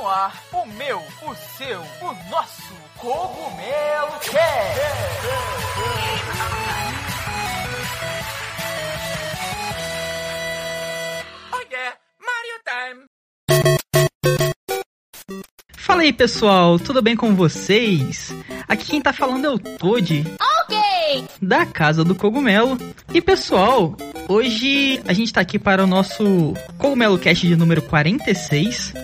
no ar o meu, o seu, o nosso Cogumelo Cast. Oh yeah, Mario Time. Fala aí pessoal, tudo bem com vocês? Aqui quem tá falando é o Toad. Ok! Da Casa do Cogumelo. E pessoal, hoje a gente tá aqui para o nosso Cogumelo Cast de número 46.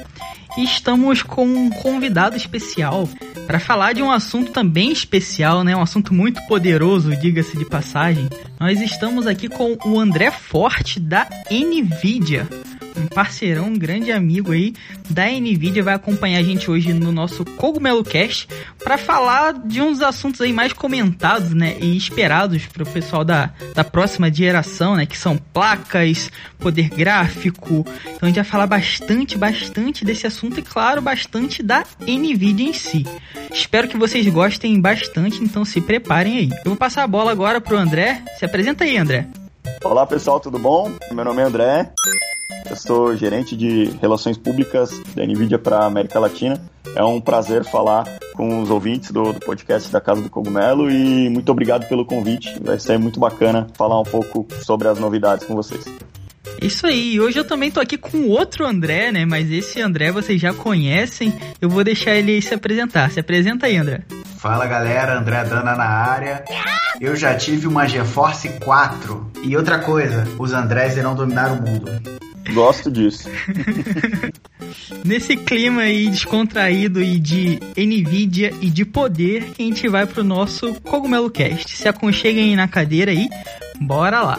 Estamos com um convidado especial para falar de um assunto também especial, né? Um assunto muito poderoso, diga-se de passagem. Nós estamos aqui com o André Forte da Nvidia um parceirão, um grande amigo aí da Nvidia, vai acompanhar a gente hoje no nosso Cogumelo Cast para falar de uns assuntos aí mais comentados, né, e esperados para o pessoal da, da próxima geração, né, que são placas, poder gráfico. Então a gente vai falar bastante, bastante desse assunto e claro, bastante da Nvidia em si. Espero que vocês gostem bastante, então se preparem aí. Eu vou passar a bola agora pro André. Se apresenta aí, André. Olá pessoal, tudo bom? Meu nome é André. Eu sou gerente de relações públicas da NVIDIA para a América Latina. É um prazer falar com os ouvintes do, do, podcast da Casa do Cogumelo e muito obrigado pelo convite. Vai ser muito bacana falar um pouco sobre as novidades com vocês. Isso aí, hoje eu também tô aqui com outro André, né? Mas esse André vocês já conhecem. Eu vou deixar ele se apresentar. Se apresenta aí, André. Fala galera, André Dana na área. Eu já tive uma GeForce 4. E outra coisa, os Andrés irão dominar o mundo. Gosto disso. Nesse clima aí descontraído e de Nvidia e de poder que a gente vai pro nosso Cogumelo Cast. Se aconcheguem aí na cadeira aí, bora lá.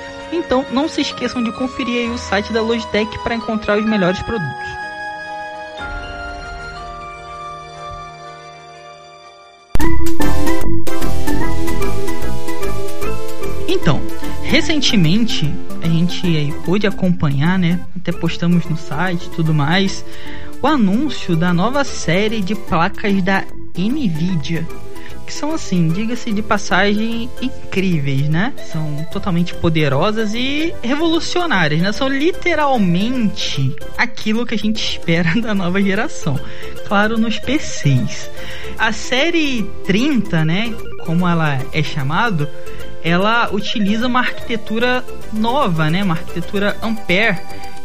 Então não se esqueçam de conferir o site da Logitech para encontrar os melhores produtos. Então, recentemente a gente pôde acompanhar, né? Até postamos no site tudo mais, o anúncio da nova série de placas da Nvidia. Que são assim, diga-se de passagem, incríveis, né? São totalmente poderosas e revolucionárias, né? São literalmente aquilo que a gente espera da nova geração. Claro, nos PCs. A série 30, né? Como ela é chamado, ela utiliza uma arquitetura nova, né? Uma arquitetura Ampere,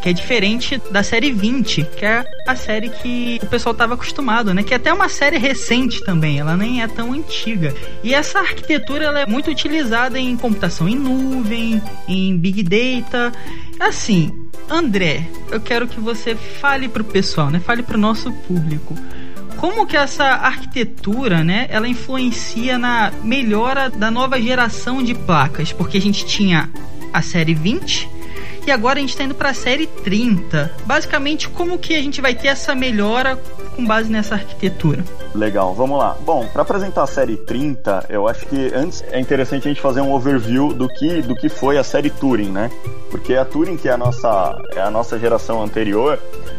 que é diferente da série 20, que é a série que o pessoal estava acostumado, né? Que é até uma série recente também, ela nem é tão antiga. E essa arquitetura ela é muito utilizada em computação em nuvem, em big data. Assim, André, eu quero que você fale pro pessoal, né? Fale pro nosso público como que essa arquitetura, né, ela influencia na melhora da nova geração de placas, porque a gente tinha a série 20 e agora a gente está indo para a série 30. Basicamente, como que a gente vai ter essa melhora com base nessa arquitetura? Legal, vamos lá. Bom, para apresentar a série 30, eu acho que antes é interessante a gente fazer um overview do que, do que foi a série Turing, né? Porque a Turing, que é a nossa, é a nossa geração anterior,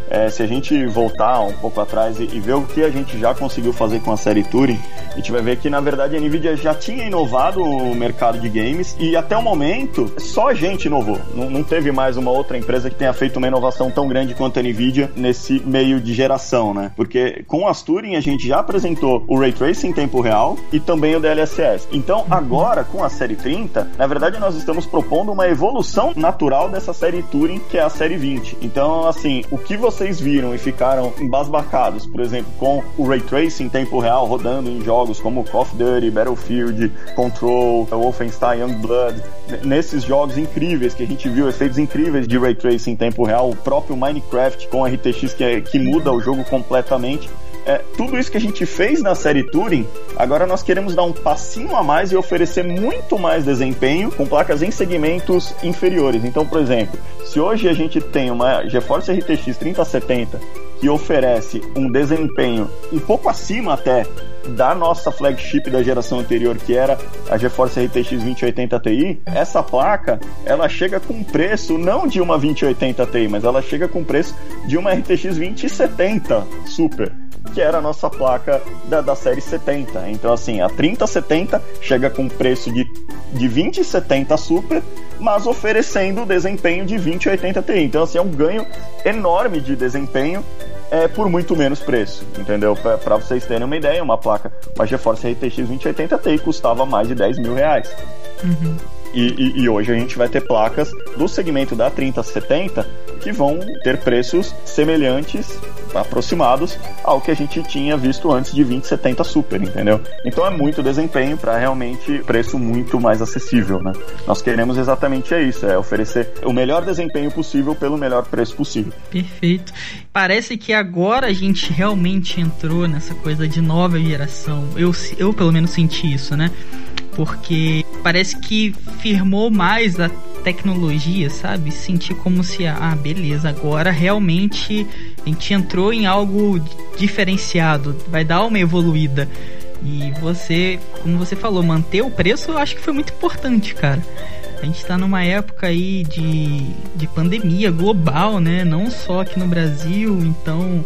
é, se a gente voltar um pouco atrás e, e, ver o que a gente já conseguiu fazer com a série Turing, a gente vai ver que na verdade a Nvidia já tinha inovado o mercado de games e até o momento só a gente inovou. Não, não teve mais uma outra empresa que tenha feito uma inovação tão grande quanto a Nvidia nesse meio de geração, né? Porque com as Turing a gente já apresentou o Ray Tracing em tempo real e também o DLSS. Então agora com a série 30, na verdade nós estamos propondo uma evolução natural dessa série Turing que é a série 20. Então assim, o que você vocês viram e ficaram embasbacados, por exemplo, com o Ray Tracing em tempo real rodando em jogos como Call of Duty, Battlefield, Control, Wolfenstein, Youngblood, nesses jogos incríveis que a gente viu, efeitos incríveis de Ray Tracing em tempo real, o próprio Minecraft com RTX que, é, que muda o jogo completamente é, tudo isso que a gente fez na série Turing, agora nós queremos dar um passinho a mais e oferecer muito mais desempenho com placas em segmentos inferiores. Então, por exemplo, se hoje a gente tem uma GeForce RTX 3070 que oferece um desempenho um pouco acima até da nossa flagship da geração anterior, que era a GeForce RTX 2080 Ti, essa placa ela chega com preço não de uma 2080 Ti, mas ela chega com preço de uma RTX 2070 Super que era a nossa placa da, da série 70. Então, assim, a 3070 chega com preço de, de 2070 Super, mas oferecendo desempenho de 2080 Ti. Então, assim, é um ganho enorme de desempenho é, por muito menos preço, entendeu? Para vocês terem uma ideia, uma placa, uma GeForce RTX 2080 Ti custava mais de 10 mil reais. Uhum. E, e, e, hoje a gente vai ter placas do segmento da 3070 que vão ter preços semelhantes, aproximados ao que a gente tinha visto antes de 2070 Super, entendeu? Então é muito desempenho para realmente preço muito mais acessível, né? Nós queremos exatamente isso, é oferecer o melhor desempenho possível pelo melhor preço possível. Perfeito. Parece que agora a gente realmente entrou nessa coisa de nova geração. Eu, eu pelo menos senti isso, né? Porque parece que firmou mais a tecnologia, sabe? Sentir como se, ah, beleza, agora realmente a gente entrou em algo diferenciado, vai dar uma evoluída. E você, como você falou, manter o preço eu acho que foi muito importante, cara. A gente está numa época aí de, de pandemia global, né? Não só aqui no Brasil, então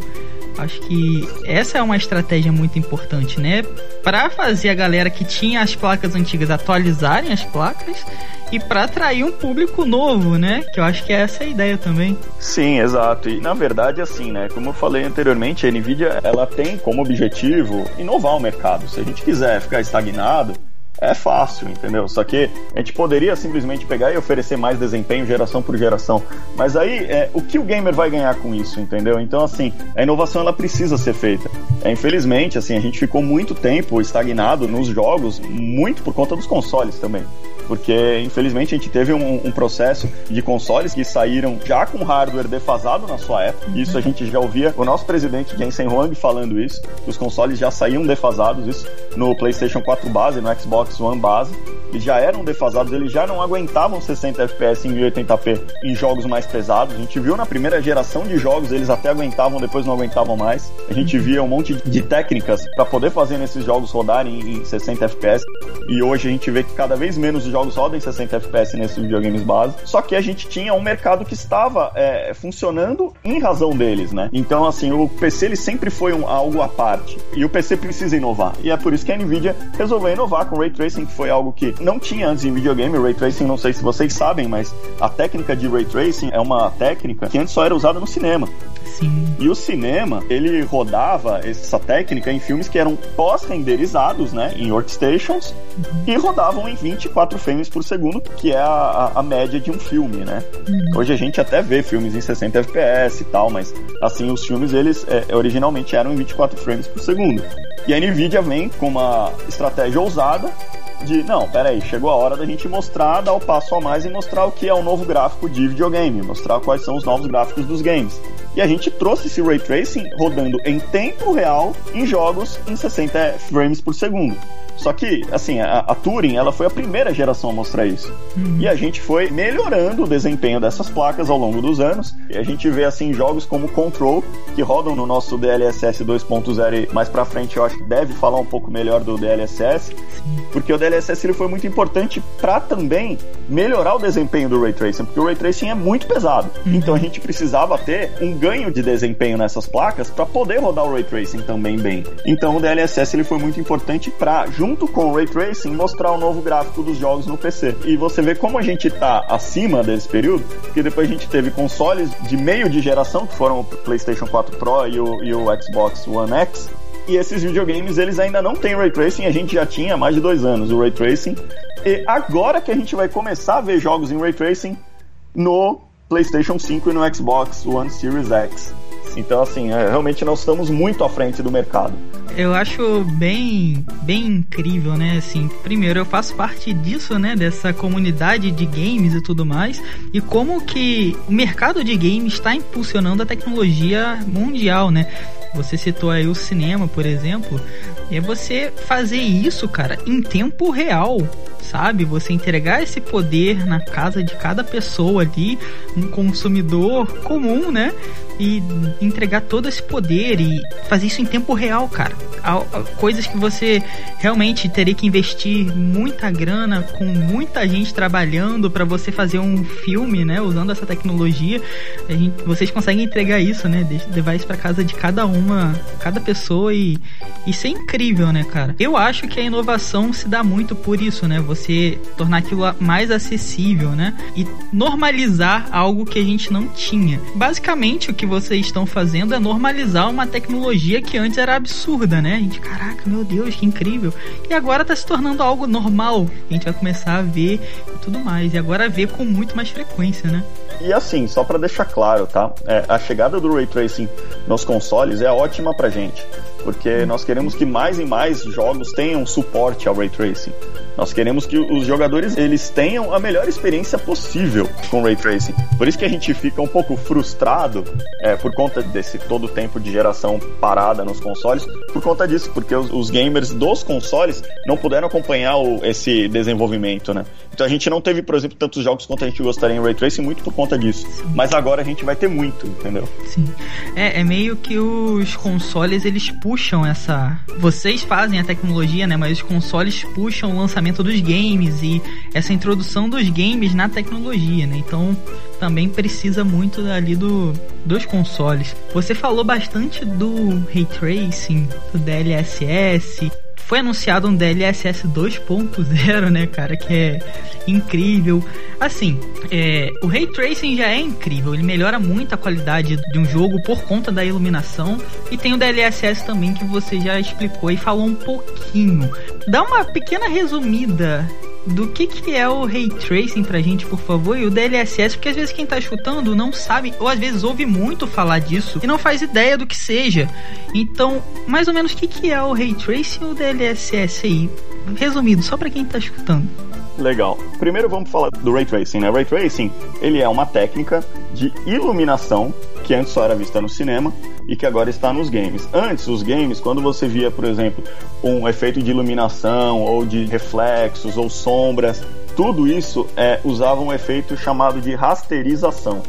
Acho que essa é uma estratégia muito importante, né? Para fazer a galera que tinha as placas antigas atualizarem as placas e para atrair um público novo, né? Que eu acho que é essa a ideia também. Sim, exato. E na verdade, assim, né? Como eu falei anteriormente, a Nvidia ela tem como objetivo inovar o mercado. Se a gente quiser ficar estagnado, é fácil, entendeu? Só que a gente poderia simplesmente pegar e oferecer mais desempenho geração por geração. Mas aí, é, o que o gamer vai ganhar com isso, entendeu? Então, assim, a inovação ela precisa ser feita. É, infelizmente, assim, a gente ficou muito tempo estagnado nos jogos, muito por conta dos consoles também porque infelizmente a gente teve um, um, processo de consoles que saíram já com hardware defasado na sua época. Isso a gente já ouvia o nosso presidente Jensen Huang falando isso, os consoles já saíam defasados, isso no PlayStation 4 base, no Xbox One base, eles já eram defasados, eles já não aguentavam 60 FPS em 1080p em jogos mais pesados. A gente viu na primeira geração de jogos, eles até aguentavam, depois não aguentavam mais. A gente via um monte de técnicas para poder fazer nesses jogos rodarem em 60 FPS. E hoje a gente vê que cada vez menos os jogos rodam em 60 FPS nesses videogames base. Só que a gente tinha um mercado que estava é, funcionando em razão deles, né? Então, assim, o PC ele sempre foi um, algo à parte. E o PC precisa inovar. E é por isso que a Nvidia resolveu inovar com Ray Tracing, que foi algo que não tinha antes em videogame. Ray Tracing, não sei se vocês sabem, mas a técnica de Ray Tracing é uma técnica que antes só era usada no cinema. Sim. E o cinema, ele rodava essa técnica em filmes que eram pós-renderizados, né, em workstations, uhum. e rodavam em 24 frames por segundo, que é a, a média de um filme, né? Uhum. Hoje a gente até vê filmes em 60 FPS e tal, mas assim, os filmes, eles é, originalmente eram em 24 frames por segundo. E a Nvidia vem com uma estratégia ousada de não, peraí, chegou a hora da gente mostrar, dar o passo a mais e mostrar o que é o novo gráfico de videogame, mostrar quais são os novos gráficos dos games. E a gente trouxe esse ray tracing rodando em tempo real em jogos em 60 frames por segundo. Só que, assim, a, a Turing, ela foi a primeira geração a mostrar isso. Uhum. E a gente foi melhorando o desempenho dessas placas ao longo dos anos. E a gente vê, assim, jogos como Control, que rodam no nosso DLSS 2.0 e mais pra frente eu acho que deve falar um pouco melhor do DLSS. Porque o DLSS ele foi muito importante para também melhorar o desempenho do Ray Tracing, porque o Ray Tracing é muito pesado. Uhum. Então a gente precisava ter um ganho de desempenho nessas placas para poder rodar o Ray Tracing também bem. Então o DLSS ele foi muito importante para, junto com o Ray Tracing, mostrar o novo gráfico dos jogos no PC. E você vê como a gente está acima desse período, porque depois a gente teve consoles de meio de geração, que foram o PlayStation 4 Pro e o, e o Xbox One X, e esses videogames eles ainda não têm Ray Tracing, a gente já tinha há mais de dois anos o Ray Tracing. E agora que a gente vai começar a ver jogos em Ray Tracing no PlayStation 5 e no Xbox One Series X. Então, assim, é, realmente nós estamos muito à frente do mercado. Eu acho bem, bem incrível, né? Assim, primeiro eu faço parte disso, né? Dessa comunidade de games e tudo mais, e como que o mercado de games está impulsionando a tecnologia mundial, né? Você citou aí o cinema, por exemplo, é você fazer isso, cara, em tempo real, sabe? Você entregar esse poder na casa de cada pessoa ali, um consumidor comum, né? E entregar todo esse poder e fazer isso em tempo real, cara. Coisas que você realmente teria que investir muita grana com muita gente trabalhando para você fazer um filme, né? Usando essa tecnologia, gente, vocês conseguem entregar isso, né? Levar isso para casa de cada uma, cada pessoa e isso é incrível, né, cara? Eu acho que a inovação se dá muito por isso, né? Você tornar aquilo mais acessível, né? E normalizar algo que a gente não tinha. Basicamente, o que vocês estão fazendo é normalizar uma tecnologia que antes era absurda, né? A gente, caraca, meu Deus, que incrível. E agora tá se tornando algo normal. A gente vai começar a ver e tudo mais. E agora ver com muito mais frequência, né? E assim, só para deixar claro, tá? É, a chegada do Ray Tracing nos consoles é ótima pra gente porque nós queremos que mais e mais jogos tenham suporte ao ray tracing. Nós queremos que os jogadores eles tenham a melhor experiência possível com ray tracing. Por isso que a gente fica um pouco frustrado é, por conta desse todo o tempo de geração parada nos consoles, por conta disso, porque os, os gamers dos consoles não puderam acompanhar o, esse desenvolvimento, né? Então a gente não teve, por exemplo, tantos jogos quanto a gente gostaria em ray tracing muito por conta disso. Sim. Mas agora a gente vai ter muito, entendeu? Sim. É, é meio que os consoles eles essa. Vocês fazem a tecnologia, né? Mas os consoles puxam o lançamento dos games e essa introdução dos games na tecnologia, né? Então também precisa muito ali do, dos consoles. Você falou bastante do ray tracing, do DLSS foi anunciado um DLSS 2.0, né, cara, que é incrível. Assim, é, o Ray Tracing já é incrível, ele melhora muito a qualidade de um jogo por conta da iluminação. E tem o DLSS também que você já explicou e falou um pouquinho. Dá uma pequena resumida do que, que é o Ray Tracing pra gente, por favor, e o DLSS, porque às vezes quem tá escutando não sabe, ou às vezes ouve muito falar disso e não faz ideia do que seja. Então, mais ou menos, o que, que é o Ray Tracing e o DLSS aí? Resumido, só para quem tá escutando. Legal. Primeiro vamos falar do Ray Tracing, né? Ray Tracing, ele é uma técnica de iluminação que antes só era vista no cinema e que agora está nos games. Antes, os games, quando você via, por exemplo, um efeito de iluminação ou de reflexos ou sombras, tudo isso é, usava um efeito chamado de rasterização.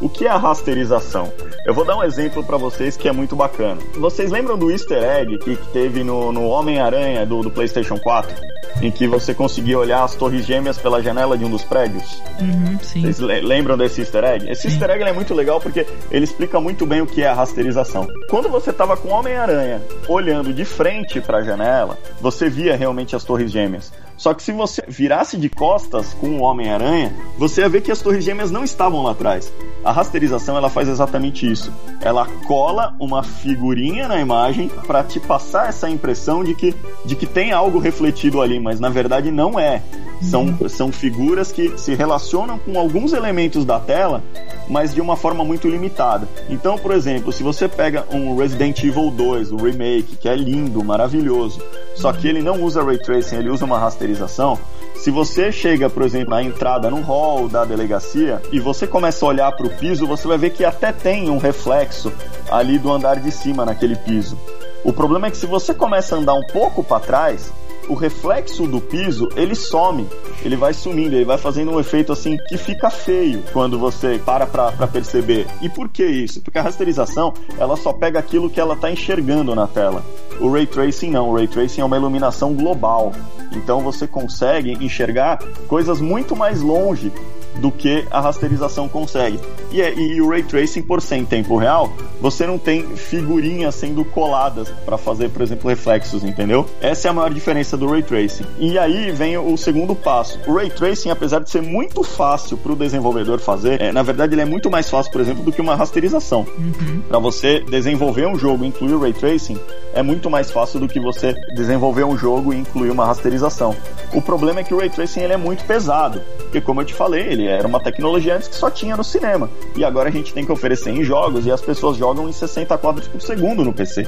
O que é a rasterização? Eu vou dar um exemplo para vocês que é muito bacana. Vocês lembram do easter egg que, teve no, no Homem-Aranha do, do PlayStation 4? Em que você conseguia olhar as torres gêmeas pela janela de um dos prédios? Uhum, Vocês lembram desse easter egg? Esse sim. easter egg é muito legal porque ele explica muito bem o que é a rasterização. Quando você estava com o Homem-Aranha olhando de frente para a janela, você via realmente as torres gêmeas. Só que se você virasse de costas com o Homem-Aranha, você ia ver que as torres gêmeas não estavam lá atrás. A rasterização ela faz exatamente isso. Ela cola uma figurinha na imagem para te passar essa impressão de que, de que tem algo refletido ali, mas na verdade não é. São, são figuras que se relacionam com alguns elementos da tela, mas de uma forma muito limitada. Então, por exemplo, se você pega um Resident Evil 2, o remake, que é lindo, maravilhoso, só que ele não usa ray tracing, ele usa uma rasterização. Se você chega, por exemplo, na entrada no hall da delegacia e você começa a olhar para o piso, você vai ver que até tem um reflexo ali do andar de cima naquele piso. O problema é que se você começa a andar um pouco para trás, o reflexo do piso ele some, ele vai sumindo, ele vai fazendo um efeito assim que fica feio quando você para pra perceber. E por que isso? Porque a rasterização ela só pega aquilo que ela tá enxergando na tela. O ray tracing não, o ray tracing é uma iluminação global. Então você consegue enxergar coisas muito mais longe do que a rasterização consegue. E, é, e o ray tracing, por ser em tempo real, você não tem figurinhas sendo coladas para fazer, por exemplo, reflexos, entendeu? Essa é a maior diferença do ray tracing. E aí vem o segundo passo. O ray tracing, apesar de ser muito fácil para o desenvolvedor fazer, é, na verdade ele é muito mais fácil, por exemplo, do que uma rasterização. Uhum. Para você desenvolver um jogo e incluir o ray tracing, é muito mais fácil do que você desenvolver um jogo e incluir uma rasterização. O problema é que o ray tracing ele é muito pesado, porque como eu te falei, era uma tecnologia antes que só tinha no cinema. E agora a gente tem que oferecer em jogos e as pessoas jogam em 60 quadros por segundo no PC.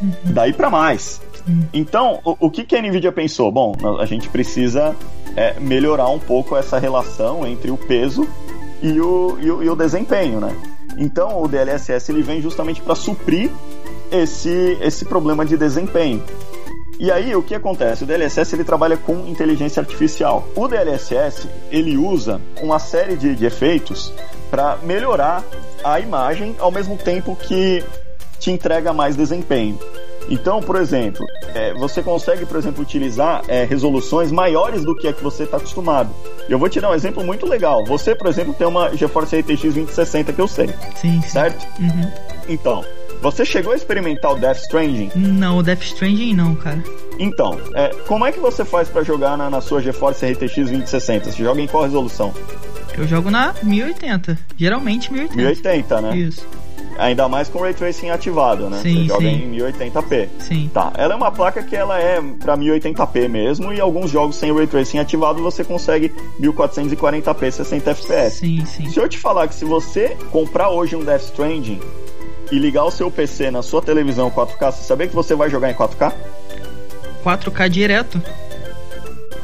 Uhum. Daí para mais. Então, o, o, que, que a Nvidia pensou? Bom, a gente precisa é, melhorar um pouco essa relação entre o peso e o, e o, e o desempenho, né? Então, o DLSS ele vem justamente para suprir esse, esse problema de desempenho. E aí o que acontece? O DLSS ele trabalha com inteligência artificial. O DLSS ele usa uma série de, de efeitos para melhorar a imagem ao mesmo tempo que te entrega mais desempenho. Então, por exemplo, é, você consegue, por exemplo, utilizar é, resoluções maiores do que a que você está acostumado. Eu vou te dar um exemplo muito legal. Você, por exemplo, tem uma GeForce RTX 2060 que eu sei. Sim. Certo? Uhum. Então, você chegou a experimentar o Death Stranding? Não, o Death Stranding não, cara. Então, é, como é que você faz para jogar na, na, sua GeForce RTX 2060? Você joga em qual resolução? Eu jogo na 1080. Geralmente 1080. 1080, né? Isso. Ainda mais com o Ray Tracing ativado, né? Sim, Você joga sim. em 1080p. Sim. Tá, ela é uma placa que ela é para 1080p mesmo e alguns jogos sem Ray Tracing ativado você consegue 1440p 60 fps. Sim, sim. Se eu te falar que se você comprar hoje um Death Stranding e ligar o seu PC na sua televisão 4K, você sabia que você vai jogar em 4K? 4K direto.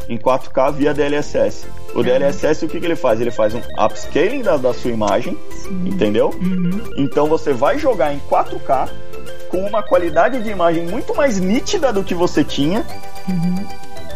Em 4K via DLSS. O DLSS, o que, que ele faz? Ele faz um upscaling da, da sua imagem, Sim. entendeu? Uhum. Então você vai jogar em 4K com uma qualidade de imagem muito mais nítida do que você tinha Uhum.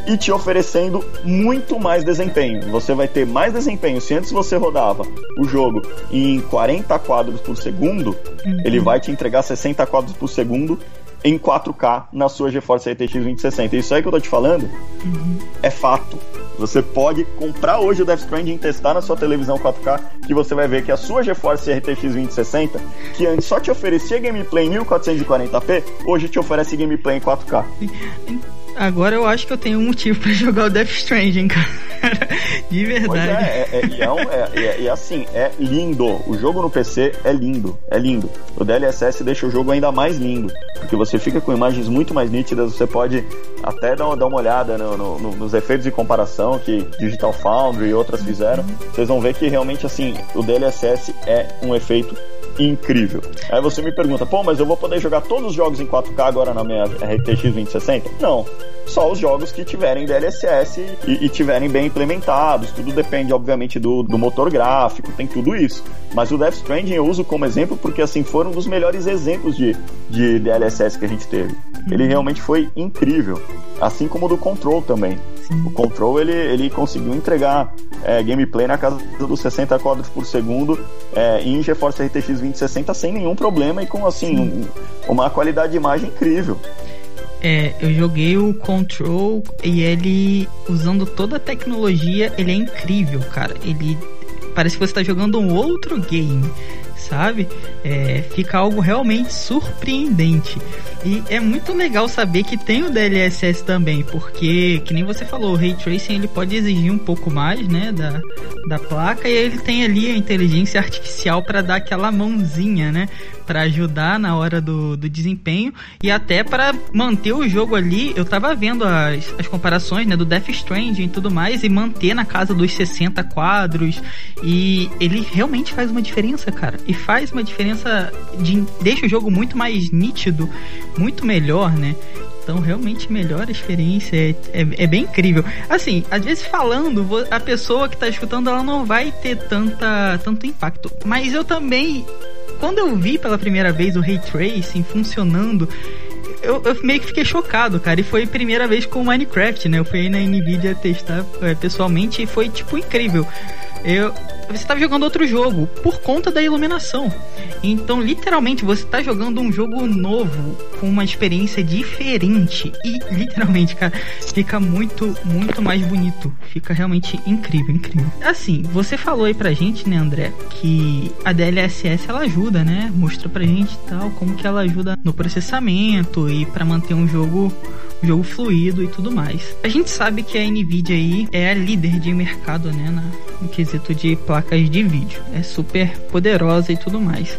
E te oferecendo muito mais desempenho. Você vai ter mais desempenho. Se antes você rodava o jogo em 40 quadros por segundo, Uhum. ele vai te entregar 60 quadros por segundo em 4K na sua GeForce RTX 2060. Isso aí que eu tô te falando Uhum. é fato. Você pode comprar hoje o Death Stranding e testar na sua televisão 4K, que você vai ver que a sua GeForce RTX 2060, que antes só te oferecia gameplay em 1440p, hoje te oferece gameplay em 4K. Agora eu acho que eu tenho um motivo pra jogar o Death Stranding, cara. De verdade. é, é, é, é, um- é- é- e assim, é lindo. O jogo no PC é lindo, é lindo. O DLSS deixa o jogo ainda mais lindo, porque você fica com imagens muito mais nítidas, você pode até dar, uma- dar uma olhada no- no- no- nos efeitos de comparação que Digital Foundry e outras fizeram. Vocês vão ver que realmente, assim, o DLSS é um efeito incrível. Aí você me pergunta, pô, mas eu vou poder jogar todos os jogos em 4K agora na minha RTX 2060? Não. Só os jogos que tiverem DLSS e, e tiverem bem implementados. Tudo depende, obviamente, do, do motor gráfico, tem tudo isso. Mas o Death Stranding eu uso como exemplo porque, assim, foram um dos melhores exemplos de, de DLSS que a gente teve. Ele realmente foi incrível. Assim como o do Control também. O Control ele, ele conseguiu entregar é, gameplay na casa dos 60 quadros por segundo é, em GeForce RTX 2060 sem nenhum problema e com assim um- uma qualidade de imagem incrível. É, eu joguei o Control e ele, usando toda a tecnologia, ele é incrível, cara. Ele parece que você está jogando um outro game, sabe? É, fica algo realmente surpreendente. E é muito legal saber que tem o DLSS também, porque, que nem você falou, o Ray Tracing ele pode exigir um pouco mais, né, da, da placa, e ele tem ali a inteligência artificial para dar aquela mãozinha, né, para ajudar na hora do, do desempenho e até para manter o jogo ali. Eu tava vendo as, as comparações, né, do Death Stranding e tudo mais, e manter na casa dos 60 quadros, e ele realmente faz uma diferença, cara, e faz uma diferença, de, deixa o jogo muito mais nítido, muito melhor, né? Então, realmente melhora a experiência. É, é, é bem incrível. Assim, às vezes falando, a pessoa que tá escutando, ela não vai ter tanta, tanto impacto. Mas eu também, quando eu vi pela primeira vez o Ray Tracing funcionando, eu, eu meio que fiquei chocado, cara. E foi a primeira vez com o Minecraft, né? Eu fui aí na Nvidia testar é, pessoalmente e foi, tipo, incrível. Eu, você estava jogando outro jogo por conta da iluminação. Então, literalmente, você está jogando um jogo novo com uma experiência diferente. E, literalmente, cara, fica muito, muito mais bonito. Fica realmente incrível, incrível. Assim, você falou aí pra gente, né, André, que a DLSS ela ajuda, né? Mostrou pra gente tal, como que ela ajuda no processamento e para manter um jogo um jogo fluido e tudo mais. A gente sabe que a Nvidia aí é a líder de mercado, né, na, no quesito de placas de vídeo. É super poderosa e tudo mais.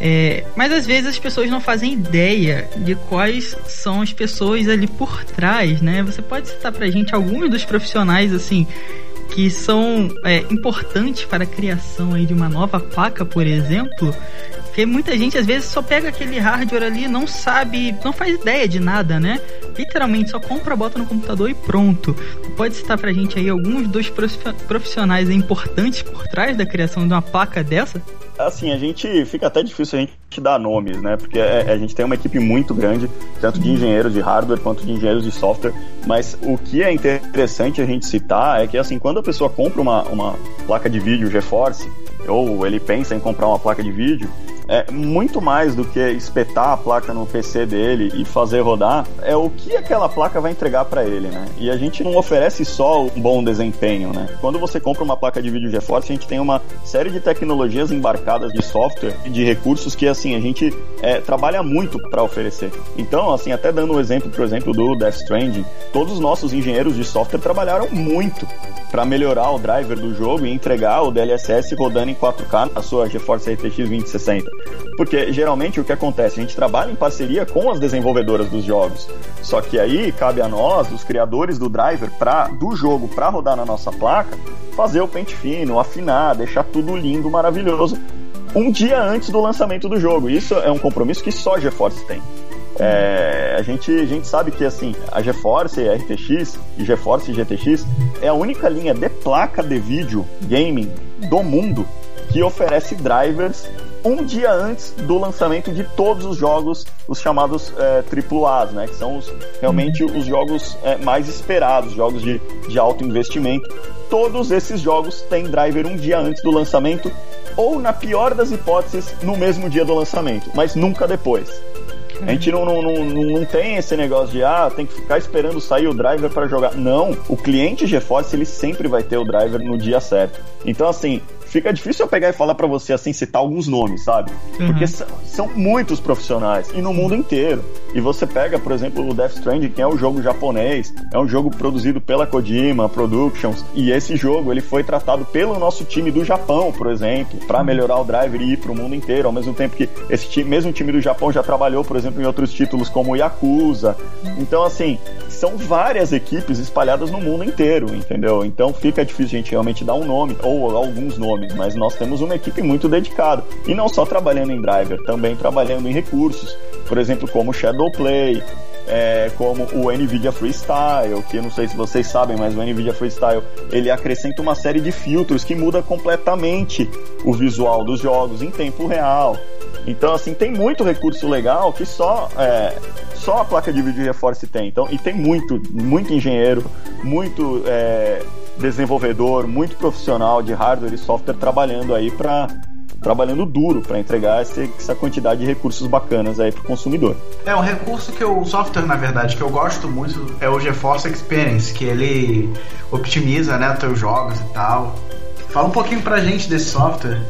É, mas às vezes as pessoas não fazem ideia de quais são as pessoas ali por trás, né? Você pode citar pra gente alguns dos profissionais assim que são é, importantes para a criação aí de uma nova placa, por exemplo? Porque muita gente às vezes só pega aquele hardware ali, não sabe, não faz ideia de nada, né? Literalmente só compra, bota no computador e pronto. Pode citar pra gente aí alguns dos profissionais importantes por trás da criação de uma placa dessa? Assim, a gente fica até difícil a gente dar nomes, né? Porque a gente tem uma equipe muito grande, tanto de engenheiros de hardware quanto de engenheiros de software. Mas o que é interessante a gente citar é que, assim, quando a pessoa compra uma, uma placa de vídeo GeForce, ou ele pensa em comprar uma placa de vídeo, é muito mais do que espetar a placa no PC dele e fazer rodar, é o que aquela placa vai entregar para ele, né? E a gente não oferece só um bom desempenho, né? Quando você compra uma placa de vídeo GeForce, a gente tem uma série de tecnologias embarcadas de software e de recursos que assim a gente é, trabalha muito para oferecer. Então, assim, até dando um exemplo, por exemplo, do Death Stranding, todos os nossos engenheiros de software trabalharam muito para melhorar o driver do jogo e entregar o DLSS rodando em 4K na sua GeForce RTX 2060. Porque geralmente o que acontece? A gente trabalha em parceria com as desenvolvedoras dos jogos. Só que aí cabe a nós, os criadores do driver pra, do jogo para rodar na nossa placa, fazer o pente fino, afinar, deixar tudo lindo, maravilhoso, um dia antes do lançamento do jogo. Isso é um compromisso que só a GeForce tem. É, a, gente, a gente sabe que assim, a GeForce, a RTX e GeForce e GTX é a única linha de placa de vídeo gaming do mundo que oferece drivers um dia antes do lançamento de todos os jogos, os chamados é, AAAs, né? Que são os, realmente os jogos é, mais esperados, jogos de, de alto investimento. Todos esses jogos têm driver um dia antes do lançamento, ou na pior das hipóteses, no mesmo dia do lançamento, mas nunca depois. A gente não, não, não, não tem esse negócio de, ah, tem que ficar esperando sair o driver para jogar. Não, o cliente GeForce, ele sempre vai ter o driver no dia certo. Então, assim, fica difícil eu pegar e falar para você assim, citar alguns nomes, sabe? Uhum. Porque são, são, muitos profissionais e no mundo inteiro. E você pega, por exemplo, o Death Stranding, que é um jogo japonês, é um jogo produzido pela Kojima Productions, e esse jogo ele foi tratado pelo nosso time do Japão, por exemplo, para melhorar o driver e ir pro mundo inteiro, ao mesmo tempo que esse time, mesmo time do Japão já trabalhou, por exemplo, em outros títulos como Yakuza. Então, assim, são várias equipes espalhadas no mundo inteiro, entendeu? Então fica difícil a gente realmente dar um nome ou alguns nomes mas nós temos uma equipe muito dedicada. E não só trabalhando em driver, também trabalhando em recursos. Por exemplo, como Shadowplay, é, como o NVIDIA Freestyle, que não sei se vocês sabem, mas o NVIDIA Freestyle ele acrescenta uma série de filtros que muda completamente o visual dos jogos em tempo real. Então, assim, tem muito recurso legal que só, é, só a placa de vídeo GeForce tem. Então, e tem muito, muito engenheiro, muito é, desenvolvedor, muito profissional de hardware e software trabalhando aí para trabalhando duro para entregar essa, essa, quantidade de recursos bacanas aí para o consumidor. É um recurso que o software, na verdade, que eu gosto muito é o GeForce Experience, que ele optimiza, né, teus jogos e tal. Fala um pouquinho pra gente desse software.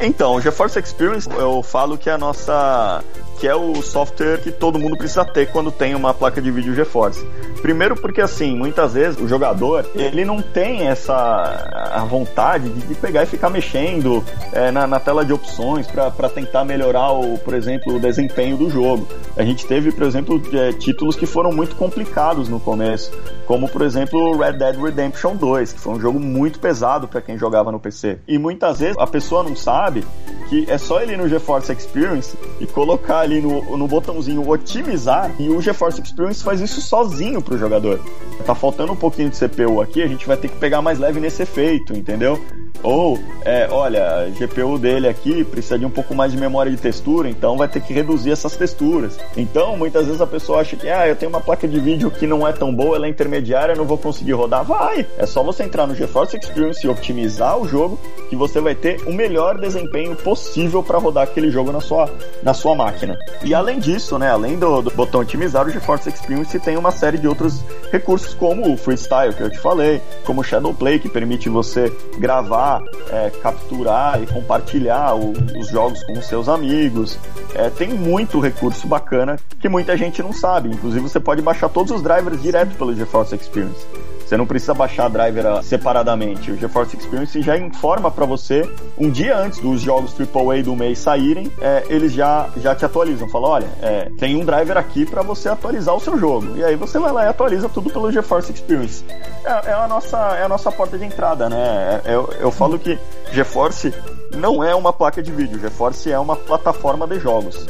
Então, o GeForce Experience, eu falo que é a nossa que é o software que todo mundo precisa ter quando tem uma placa de vídeo GeForce. Primeiro porque assim, muitas vezes o jogador ele não tem essa a vontade de, de pegar e ficar mexendo é, na, na, tela de opções para tentar melhorar o, por exemplo, o desempenho do jogo. A gente teve, por exemplo, é, títulos que foram muito complicados no começo, como por exemplo Red Dead Redemption 2, que foi um jogo muito pesado para quem jogava no PC. E muitas vezes a pessoa não sabe que é só ele no GeForce Experience e colocar ali no, no botãozinho otimizar e o GeForce Experience faz isso sozinho pro jogador. Tá faltando um pouquinho de CPU aqui, a gente vai ter que pegar mais leve nesse efeito, entendeu? Ou, é, olha, a GPU dele aqui precisa de um pouco mais de memória de textura, então vai ter que reduzir essas texturas. Então, muitas vezes a pessoa acha que, ah, eu tenho uma placa de vídeo que não é tão boa, ela é intermediária, não vou conseguir rodar. Vai! É só você entrar no GeForce Experience e otimizar o jogo que você vai ter o melhor desempenho possível para rodar aquele jogo na sua, na sua máquina. E além disso, né, além do, do botão otimizar, o GeForce Experience tem uma série de outros recursos, como o Freestyle, que eu te falei, como o Shadowplay, que permite você gravar, é, capturar e compartilhar o, os jogos com os seus amigos. É, tem muito recurso bacana que muita gente não sabe. Inclusive, você pode baixar todos os drivers direto pelo GeForce Experience. Você não precisa baixar a driver ah, separadamente. O GeForce Experience já informa para você um dia antes dos jogos AAA do mês saírem, é, eles já, já te atualizam. Fala, olha, é, tem um driver aqui para você atualizar o seu jogo. E aí você vai lá e atualiza tudo pelo GeForce Experience. É, é, a, nossa, é a nossa porta de entrada, né? É, eu, eu falo que GeForce não é uma placa de vídeo, GeForce é uma plataforma de jogos.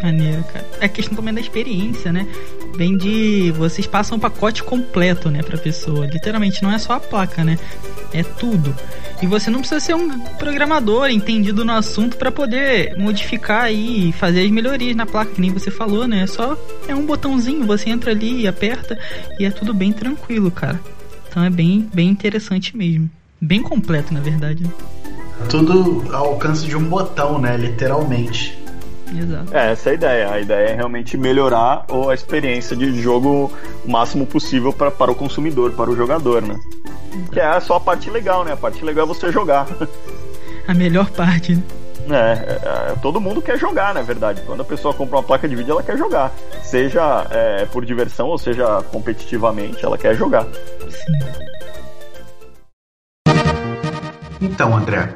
Maneiro, cara. É questão também da experiência, né? Vem de. Vocês passam um pacote completo, né, pra pessoa. Literalmente, não é só a placa, né? É tudo. E você não precisa ser um programador entendido no assunto para poder modificar e fazer as melhorias na placa, que nem você falou, né? É só é um botãozinho, você entra ali e aperta e é tudo bem tranquilo, cara. Então é bem, bem interessante mesmo. Bem completo, na verdade. Tudo ao alcance de um botão, né? Literalmente. Exato. É, essa é a ideia. A ideia é realmente melhorar a experiência de jogo o máximo possível pra, para o consumidor, para o jogador, né? Que é só a parte legal, né? A parte legal é você jogar. A melhor parte, né? É, é, todo mundo quer jogar, na verdade. Quando a pessoa compra uma placa de vídeo, ela quer jogar. Seja é, por diversão ou seja competitivamente, ela quer jogar. Então, André,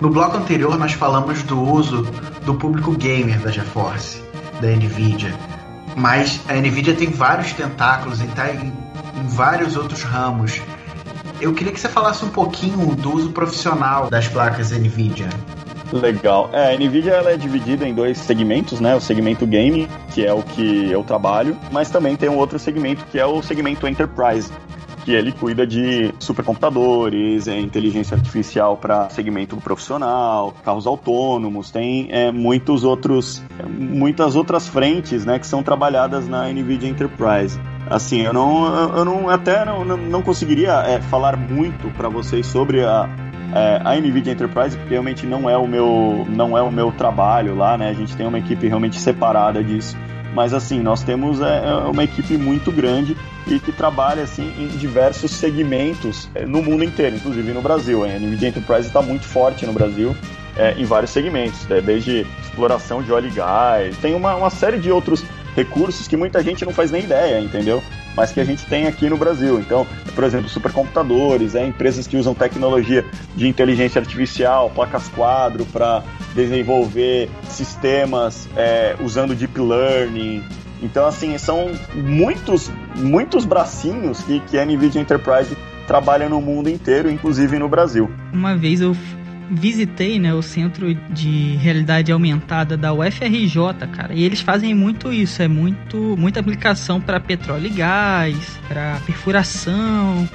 no bloco anterior nós falamos do uso do público gamer da GeForce, da Nvidia. Mas a Nvidia tem vários tentáculos e está em, em vários outros ramos. Eu queria que você falasse um pouquinho do uso profissional das placas Nvidia. Legal. É, a Nvidia ela é dividida em dois segmentos, né? O segmento gaming, que é o que eu trabalho, mas também tem um outro segmento que é o segmento enterprise, que ele cuida de supercomputadores, é, inteligência artificial para segmento profissional, carros autônomos, tem é, muitos outros, é, muitas outras frentes, né, que são trabalhadas na Nvidia Enterprise. Assim, eu não, eu não até não, não conseguiria é, falar muito para vocês sobre a, é, a NVIDIA Enterprise, porque realmente não é o meu não é o meu trabalho lá, né? A gente tem uma equipe realmente separada disso. Mas assim, nós temos é, é uma equipe muito grande e que trabalha assim em diversos segmentos é, no mundo inteiro, inclusive no Brasil. A NVIDIA Enterprise está muito forte no Brasil. É, em vários segmentos, né? desde exploração de óleo e gás, tem uma, uma série de outros recursos que muita gente não faz nem ideia, entendeu? Mas que a gente tem aqui no Brasil. Então, por exemplo, supercomputadores, é, empresas que usam tecnologia de inteligência artificial, placas quadro para desenvolver sistemas é, usando deep learning. Então, assim, são muitos, muitos bracinhos que, que a NVIDIA Enterprise trabalha no mundo inteiro, inclusive no Brasil. Uma vez eu visitei, né, o centro de realidade aumentada da UFRJ, cara, e eles fazem muito isso, é muito muita aplicação para petróleo e gás, para perfuração.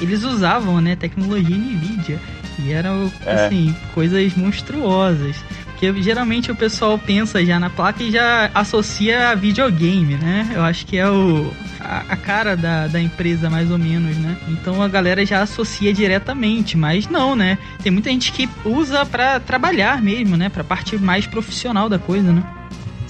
Eles usavam, né, tecnologia Nvidia e eram é. assim, coisas monstruosas. Porque geralmente o pessoal pensa já na placa e já associa a videogame, né? Eu acho que é o, a, a, cara da, da empresa, mais ou menos, né? Então a galera já associa diretamente, mas não, né? Tem muita gente que usa para trabalhar mesmo, né? Pra parte mais profissional da coisa, né?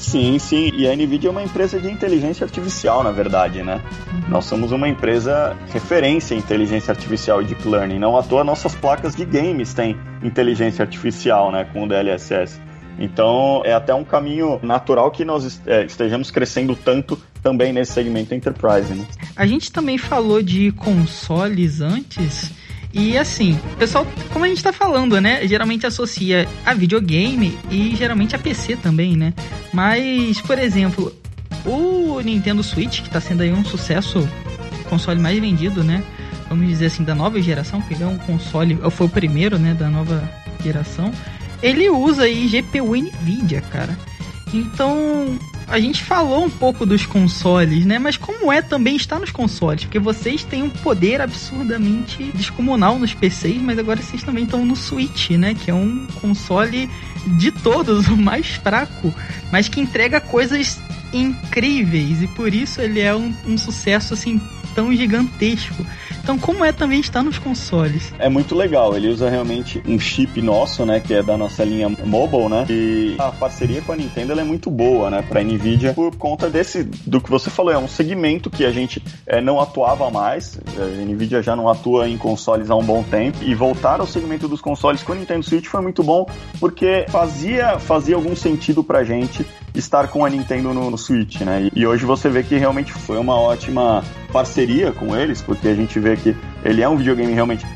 Sim, sim. E a NVIDIA é uma empresa de inteligência artificial, na verdade, né? Uhum. Nós somos uma empresa referência em inteligência artificial e deep learning. Não à toa nossas placas de games têm inteligência artificial, né? Com o DLSS. Então é até um caminho natural que nós é, estejamos crescendo tanto também nesse segmento enterprise. Né? A gente também falou de consoles antes. E assim, pessoal, como a gente tá falando, né? Geralmente associa a videogame e geralmente a PC também, né? Mas, por exemplo, o Nintendo Switch, que tá sendo aí um sucesso, console mais vendido, né? Vamos dizer assim, da nova geração, que ele é um console, foi o primeiro, né, da nova geração. Ele usa aí GPU Nvidia, cara. Então, a gente falou um pouco dos consoles, né? Mas como é também estar nos consoles? Porque vocês têm um poder absurdamente descomunal nos PCs, mas agora vocês também estão no Switch, né? Que é um console de todos o mais fraco, mas que entrega coisas incríveis e por isso ele é um, um sucesso assim tão gigantesco. Então, como é também estar nos consoles? É muito legal. Ele usa realmente um chip nosso, né, que é da nossa linha mobile, né? E a parceria com a Nintendo é muito boa, né, para Nvidia por conta desse do que você falou. É um segmento que a gente é, não atuava mais. A Nvidia já não atua em consoles há um bom tempo e voltar ao segmento dos consoles com o Nintendo Switch foi muito bom porque fazia fazia algum sentido pra gente estar com a Nintendo no, no Switch, né? E, e hoje você vê que realmente foi uma ótima parceria com eles, porque a gente vê que ele é um videogame realmente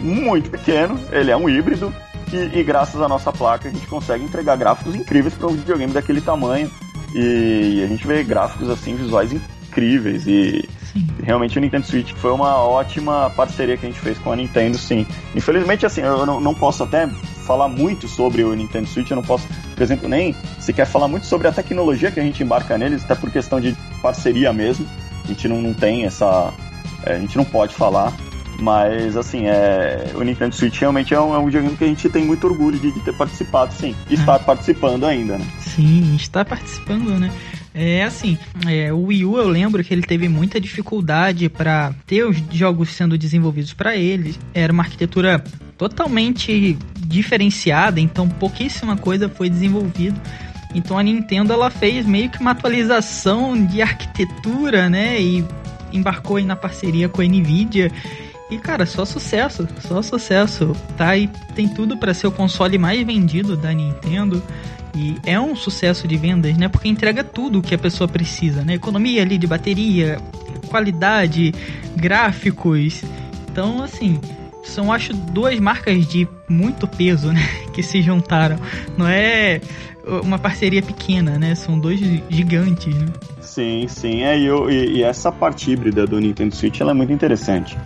muito pequeno, ele é um híbrido, e, e graças à nossa placa a gente consegue entregar gráficos incríveis para um videogame daquele tamanho. E, e a gente vê gráficos assim, visuais incríveis. E sim. realmente o Nintendo Switch foi uma ótima parceria que a gente fez com a Nintendo, sim. Infelizmente, assim, eu não, não posso até falar muito sobre o Nintendo Switch, eu não posso, por exemplo, nem se quer falar muito sobre a tecnologia que a gente embarca neles, até por questão de parceria mesmo. A gente não, não tem essa. É, a gente não pode falar. Mas, assim, é, o Nintendo Switch realmente é um, é um videogame que a gente tem muito orgulho de, de ter participado, sim. E estar participando ainda, né? Sim, está participando, né? É assim, é, o Wii U eu lembro que ele teve muita dificuldade para ter os jogos sendo desenvolvidos para ele. Era uma arquitetura totalmente diferenciada, então pouquíssima coisa foi desenvolvida. Então a Nintendo ela fez meio que uma atualização de arquitetura, né? E embarcou aí na parceria com a Nvidia. E cara, só sucesso, só sucesso. Tá e tem tudo para ser o console mais vendido da Nintendo. E é um sucesso de vendas, né? Porque entrega tudo o que a pessoa precisa, né? Economia ali de bateria, qualidade, gráficos. Então, assim, são acho duas marcas de muito peso, né, que se juntaram. Não é uma parceria pequena, né? São dois gigantes, né? Sim, sim. É, e, e, essa parte híbrida do Nintendo Switch ela é muito interessante.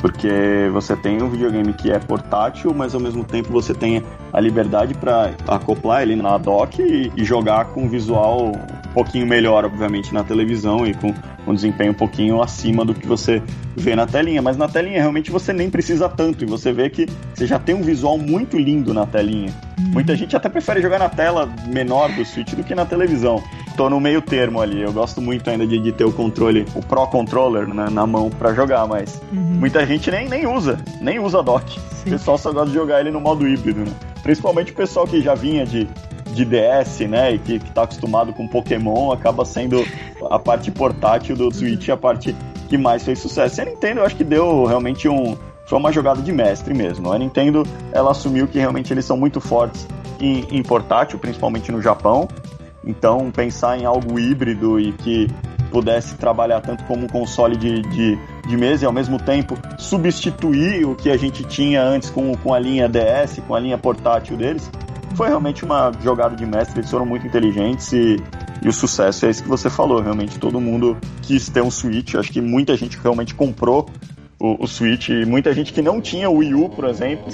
Porque você tem um videogame que é portátil, mas ao mesmo tempo você tem a liberdade para acoplar ele na dock e, e, jogar com visual um pouquinho melhor, obviamente, na televisão e com um desempenho um pouquinho acima do que você vê na telinha. Mas na telinha realmente você nem precisa tanto e você vê que você já tem um visual muito lindo na telinha. Muita gente até prefere jogar na tela menor do Switch do que na televisão tô no meio termo ali. Eu gosto muito ainda de, de ter o controle, o Pro Controller né, na mão para jogar, mas uhum. muita gente nem, nem usa, nem usa dock. Sim. O pessoal só gosta de jogar ele no modo híbrido, né? Principalmente o pessoal que já vinha de, de DS, né, e que, que tá acostumado com Pokémon, acaba sendo a parte portátil do Switch a parte que mais fez sucesso. E a Nintendo, eu acho que deu realmente um. Foi uma jogada de mestre mesmo. A Nintendo, ela assumiu que realmente eles são muito fortes em, em portátil, principalmente no Japão. Então, pensar em algo híbrido e que pudesse trabalhar tanto como um console de, de, de mesa e ao mesmo tempo substituir o que a gente tinha antes com, com a linha DS, com a linha portátil deles, foi realmente uma jogada de mestre. Eles foram muito inteligentes e, e o sucesso é isso que você falou. Realmente todo mundo quis ter um Switch. Acho que muita gente realmente comprou o, o Switch. Muita gente que não tinha o Wii U, por exemplo,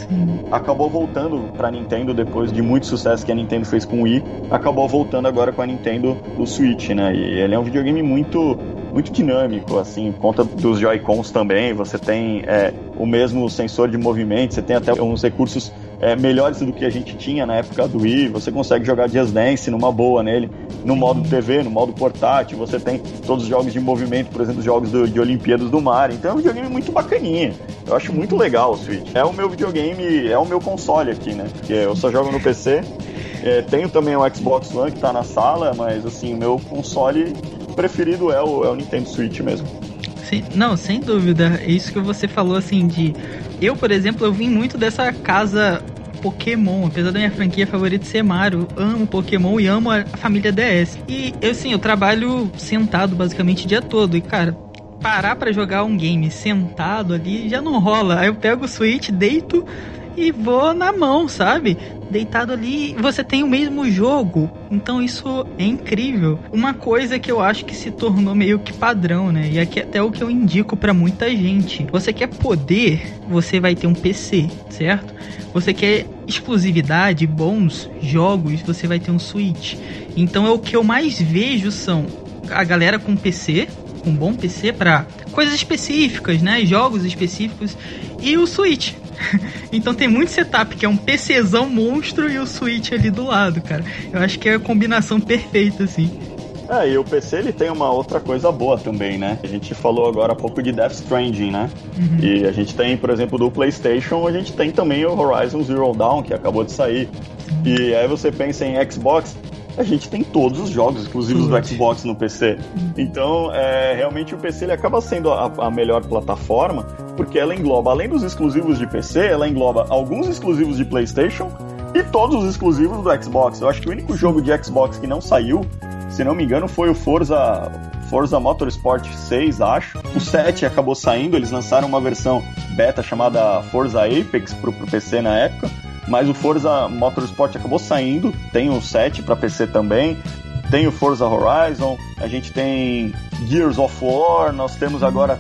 acabou voltando para Nintendo depois de muito sucesso que a Nintendo fez com o Wii, acabou voltando agora com a Nintendo o Switch, né? E ele é um videogame muito muito dinâmico, assim, conta dos Joy-Cons também, você tem é, o mesmo sensor de movimento, você tem até uns recursos é, melhores do que a gente tinha na época do Wii. Você consegue jogar Just Dance numa boa nele, no modo TV, no modo portátil. Você tem todos os jogos de movimento, por exemplo, os jogos do, de Olimpíadas do Mar. Então é um videogame muito bacaninha. Eu acho muito legal o Switch. É o meu videogame, é o meu console aqui, né? Porque eu só jogo no PC. É, tenho também o Xbox One que tá na sala, mas assim, o meu console preferido é o, é o Nintendo Switch mesmo. Sim, não, sem dúvida. Isso que você falou, assim, de. Eu, por exemplo, eu vim muito dessa casa Pokémon, apesar da minha franquia favorita ser Mario, amo Pokémon e amo a família DS. E eu sim, eu trabalho sentado basicamente o dia todo. E cara, parar para jogar um game sentado ali já não rola. Aí eu pego o Switch, deito e vou na mão, sabe? Deitado ali, você tem o mesmo jogo. Então isso é incrível. Uma coisa que eu acho que se tornou meio que padrão, né? E aqui é até o que eu indico para muita gente. Você quer poder, você vai ter um PC, certo? Você quer exclusividade, bons jogos, você vai ter um Switch. Então é o que eu mais vejo são a galera com PC, com um bom PC para coisas específicas, né? Jogos específicos e o Switch. então tem muito setup que é um PCzão monstro e o Switch ali do lado, cara. Eu acho que é a combinação perfeita, assim. É, e o PC ele tem uma outra coisa boa também, né? A gente falou agora há pouco de Death Stranding, né? Uhum. E a gente tem, por exemplo, do PlayStation, a gente tem também o Horizon Zero Dawn, que acabou de sair. E aí você pensa em Xbox, a gente tem todos os jogos exclusivos do Xbox no PC. Então, é, realmente o PC ele acaba sendo a, a, melhor plataforma, porque ela engloba, além dos exclusivos de PC, ela engloba alguns exclusivos de PlayStation e todos os exclusivos do Xbox. Eu acho que o único jogo de Xbox que não saiu, se não me engano, foi o Forza Forza Motorsport 6, acho. O 7 acabou saindo, eles lançaram uma versão beta chamada Forza Apex pro, pro PC na época mas o Forza Motorsport acabou saindo, tem o 7 para PC também, tem o Forza Horizon, a gente tem Gears of War, nós temos agora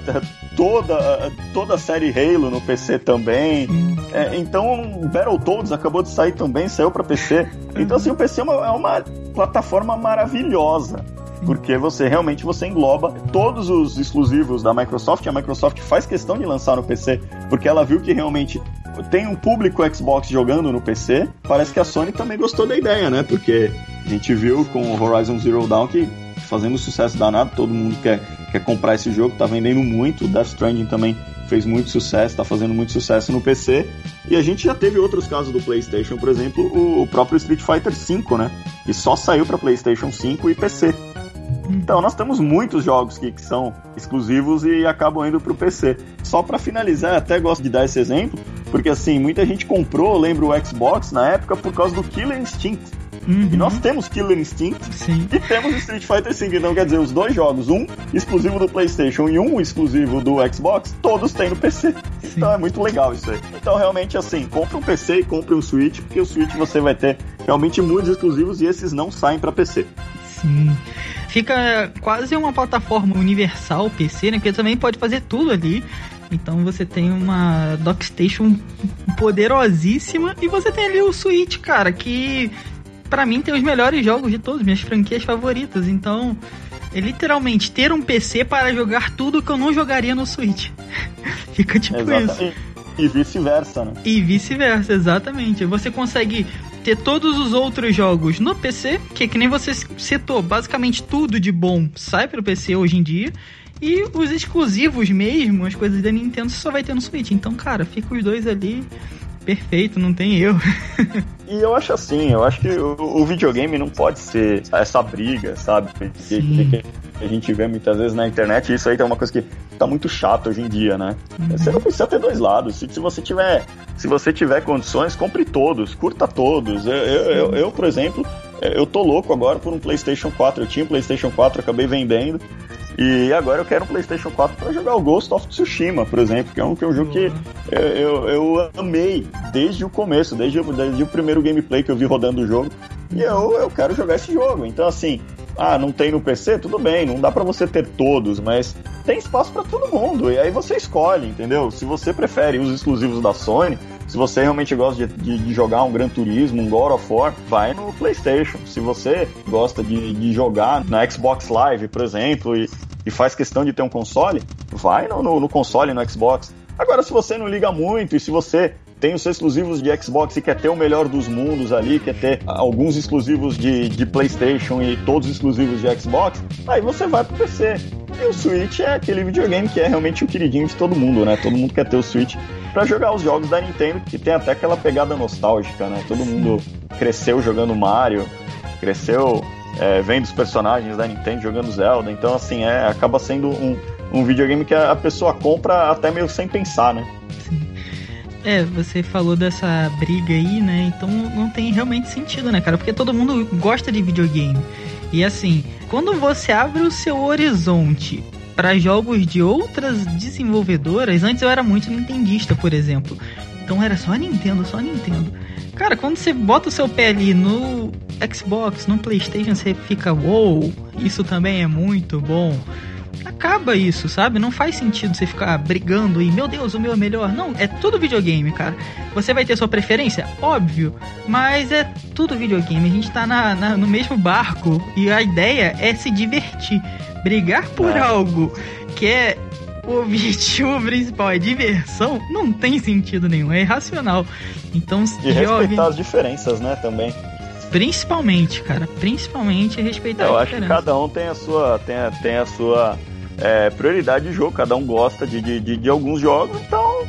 toda, toda a série Halo no PC também. É, então, Battletoads acabou de sair também, saiu para PC. Então, assim, o PC é uma, é uma plataforma maravilhosa porque você realmente você engloba todos os exclusivos da Microsoft. A Microsoft faz questão de lançar no PC, porque ela viu que realmente tem um público Xbox jogando no PC. Parece que a Sony também gostou da ideia, né? Porque a gente viu com o Horizon Zero Dawn que fazendo sucesso danado, todo mundo quer, quer comprar esse jogo, tá vendendo muito. Death Stranding também fez muito sucesso, tá fazendo muito sucesso no PC. E a gente já teve outros casos do PlayStation, por exemplo, o próprio Street Fighter V, né? Que só saiu para PlayStation 5 e PC. Então, nós temos muitos jogos que, que são exclusivos e acabam indo para o PC. Só para finalizar, até gosto de dar esse exemplo, porque assim, muita gente comprou, lembra o Xbox na época por causa do Killer Instinct. Uhum. E nós temos Killer Instinct Sim. e temos Street Fighter V. Então, quer dizer, os dois jogos, um exclusivo do PlayStation e um exclusivo do Xbox, todos têm no PC. Sim. Então é muito legal isso aí. Então, realmente, assim, compre um PC e compre um Switch, porque o Switch você vai ter realmente muitos exclusivos e esses não saem para PC. Sim fica quase uma plataforma universal PC, né? Porque também pode fazer tudo ali. Então você tem uma Dockstation poderosíssima e você tem ali o Switch, cara, que para mim tem os melhores jogos de todos, minhas franquias favoritas. Então, é literalmente ter um PC para jogar tudo que eu não jogaria no Switch. Fica tipo Exatamente. isso. E vice-versa, né? E vice-versa, exatamente. Você consegue ter todos os outros jogos no PC, que é que nem você citou, basicamente tudo de bom sai pro PC hoje em dia. E os exclusivos mesmo, as coisas da Nintendo, você só vai ter no Switch. Então, cara, fica os dois ali perfeito, não tem erro. e eu acho assim, eu acho que o, o videogame não pode ser essa briga, sabe? Que, que, a gente vê muitas vezes na internet, isso aí é uma coisa que tá muito chato hoje em dia, né? Uhum. Você não precisa ter dois lados. Se, se, você tiver, se você tiver condições, compre todos, curta todos. Eu, eu, eu, eu, por exemplo, eu tô louco agora por um PlayStation 4. Eu tinha um PlayStation 4, acabei vendendo. E agora eu quero um PlayStation 4 para jogar o Ghost of Tsushima, por exemplo, que é um, que é um jogo que eu, eu, eu, amei desde o começo, desde, desde o primeiro gameplay que eu vi rodando o jogo. E eu, eu quero jogar esse jogo. Então, assim, ah, não tem no PC? Tudo bem, não dá para você ter todos, mas tem espaço para todo mundo. E aí você escolhe, entendeu? Se você prefere os exclusivos da Sony, se você realmente gosta de, de, de, jogar um Gran Turismo, um God of War, vai no PlayStation. Se você gosta de, de jogar na Xbox Live, por exemplo, e, e faz questão de ter um console, vai no, no, no console, no Xbox. Agora, se você não liga muito e se você tem os exclusivos de Xbox e quer ter o melhor dos mundos ali, quer ter alguns exclusivos de, de PlayStation e todos exclusivos de Xbox, aí você vai pro PC. E o Switch é aquele videogame que é realmente o queridinho de todo mundo, né? Todo mundo quer ter o Switch para jogar os jogos da Nintendo, que tem até aquela pegada nostálgica, né? Todo mundo cresceu jogando Mario, cresceu é, vendo os personagens da Nintendo jogando Zelda. Então, assim, é, acaba sendo um, um videogame que a pessoa compra até meio sem pensar, né? Sim. É, você falou dessa briga aí, né? Então não tem realmente sentido, né, cara? Porque todo mundo gosta de videogame. E assim, quando você abre o seu horizonte para jogos de outras desenvolvedoras, antes eu era muito nintendista, por exemplo. Então era só Nintendo, só Nintendo. Cara, quando você bota o seu pé ali no Xbox, no PlayStation, você fica, wow, isso também é muito bom. Acaba isso, sabe? Não faz sentido você ficar brigando e, meu Deus, o meu é melhor. Não, é tudo videogame, cara. Você vai ter sua preferência? Óbvio. Mas é tudo videogame. A gente tá na, na no mesmo barco e a ideia é se divertir. Brigar por é. algo que é o objetivo principal é diversão, não tem sentido nenhum, é irracional. Então, e respeitar as diferenças, né, também. Principalmente, cara, principalmente respeitar Eu a acho que cada um tem a sua, tem a, tem a sua é, prioridade de jogo, cada um gosta de, de, de, de alguns jogos, então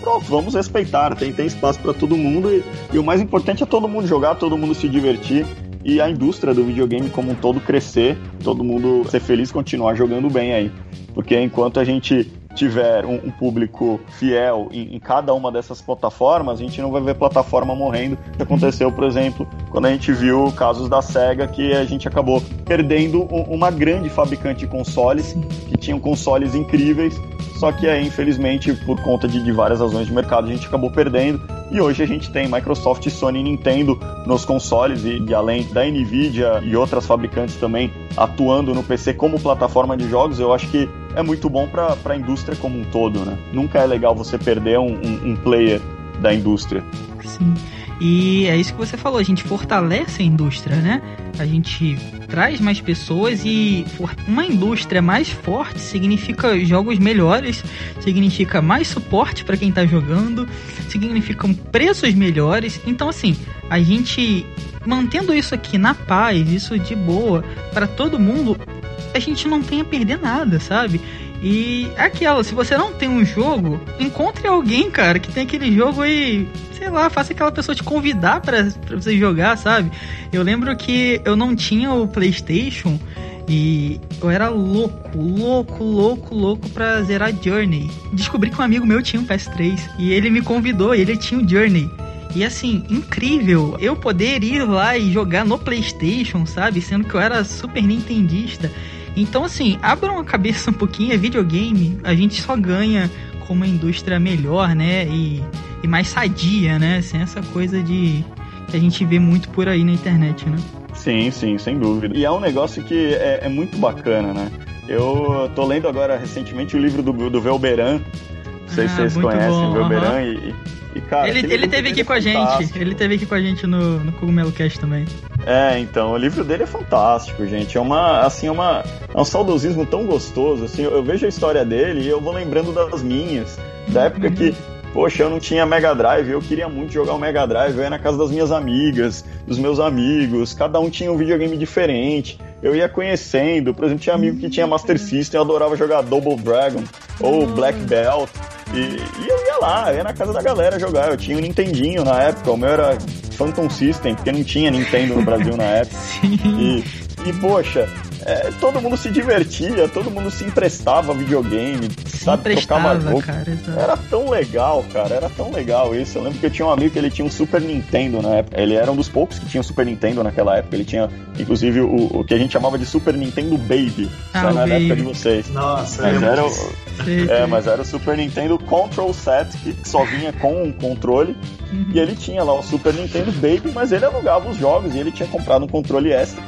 pronto, vamos respeitar. Tem, tem espaço para todo mundo e, e, o mais importante é todo mundo jogar, todo mundo se divertir e a indústria do videogame como um todo crescer, todo mundo ser feliz, continuar jogando bem aí. Porque enquanto a gente tiver um, um público fiel em, em, cada uma dessas plataformas, a gente não vai ver plataforma morrendo. Que aconteceu, por exemplo, quando a gente viu casos da SEGA que a gente acabou perdendo um, uma grande fabricante de consoles, que tinham consoles incríveis, só que aí, infelizmente, por conta de, de várias razões de mercado, a gente acabou perdendo. E hoje a gente tem Microsoft, Sony e Nintendo nos consoles e, e, além da Nvidia e outras fabricantes também atuando no PC como plataforma de jogos, eu acho que é muito bom para a indústria como um todo, né? Nunca é legal você perder um, um, um player da indústria. Sim. E é isso que você falou, a gente fortalece a indústria, né? A gente traz mais pessoas e uma indústria mais forte significa jogos melhores, significa mais suporte para quem está jogando, significam preços melhores. Então, assim, a gente mantendo isso aqui na paz, isso de boa para todo mundo, a gente não tem a perder nada, sabe? E aquela, se você não tem um jogo, encontre alguém, cara, que tem aquele jogo e, sei lá, faça aquela pessoa te convidar para você jogar, sabe? Eu lembro que eu não tinha o PlayStation e eu era louco, louco, louco, louco pra zerar Journey. Descobri que um amigo meu tinha um PS3 e ele me convidou, ele tinha o Journey. E assim, incrível eu poder ir lá e jogar no PlayStation, sabe? Sendo que eu era super nintendista. Então, assim, abram a cabeça um pouquinho, é videogame, a gente só ganha com uma indústria melhor, né? E, e mais sadia, né? Sem essa coisa de. que a gente vê muito por aí na internet, né? Sim, sim, sem dúvida. E é um negócio que é, é muito bacana, né? Eu tô lendo agora recentemente o livro do, do Velberan. Não sei ah, se vocês conhecem o Velberan uhum. e, e, cara, ele, ele teve aqui com a gente. Ele teve aqui com a gente no, no Cogumelo Cast também. É, então, o livro dele é fantástico, gente. É uma, assim, é uma, é um saudosismo tão gostoso, assim, eu, eu vejo a história dele e eu vou lembrando das minhas, da época uhum. que, poxa, eu não tinha Mega Drive, eu queria muito jogar o Mega Drive, eu ia na casa das minhas amigas, dos meus amigos, cada um tinha um videogame diferente. Eu ia conhecendo, por exemplo, tinha amigo que tinha Master System, eu adorava jogar Double Dragon ou Black Belt. E, e, eu ia lá, eu ia na casa da galera jogar. Eu tinha um Nintendinho na época, o meu era Phantom System, porque não tinha Nintendo no Brasil na época. Sim. E, e poxa, é, todo mundo se divertia, todo mundo se emprestava videogame, se sabe? Tocava jogo. Cara, era tão legal, cara, era tão legal isso. Eu lembro que eu tinha um amigo que ele tinha um Super Nintendo na época. Ele era um dos poucos que tinha um Super Nintendo naquela época. Ele tinha, inclusive, o, o que a gente chamava de Super Nintendo Baby. Ah, na época de vocês. Nossa, mas era o, é, mas era o Super Nintendo Control Set, que só vinha com um controle. Uhum. E ele tinha lá o Super Nintendo Baby, mas ele alugava os jogos e ele tinha comprado um controle extra.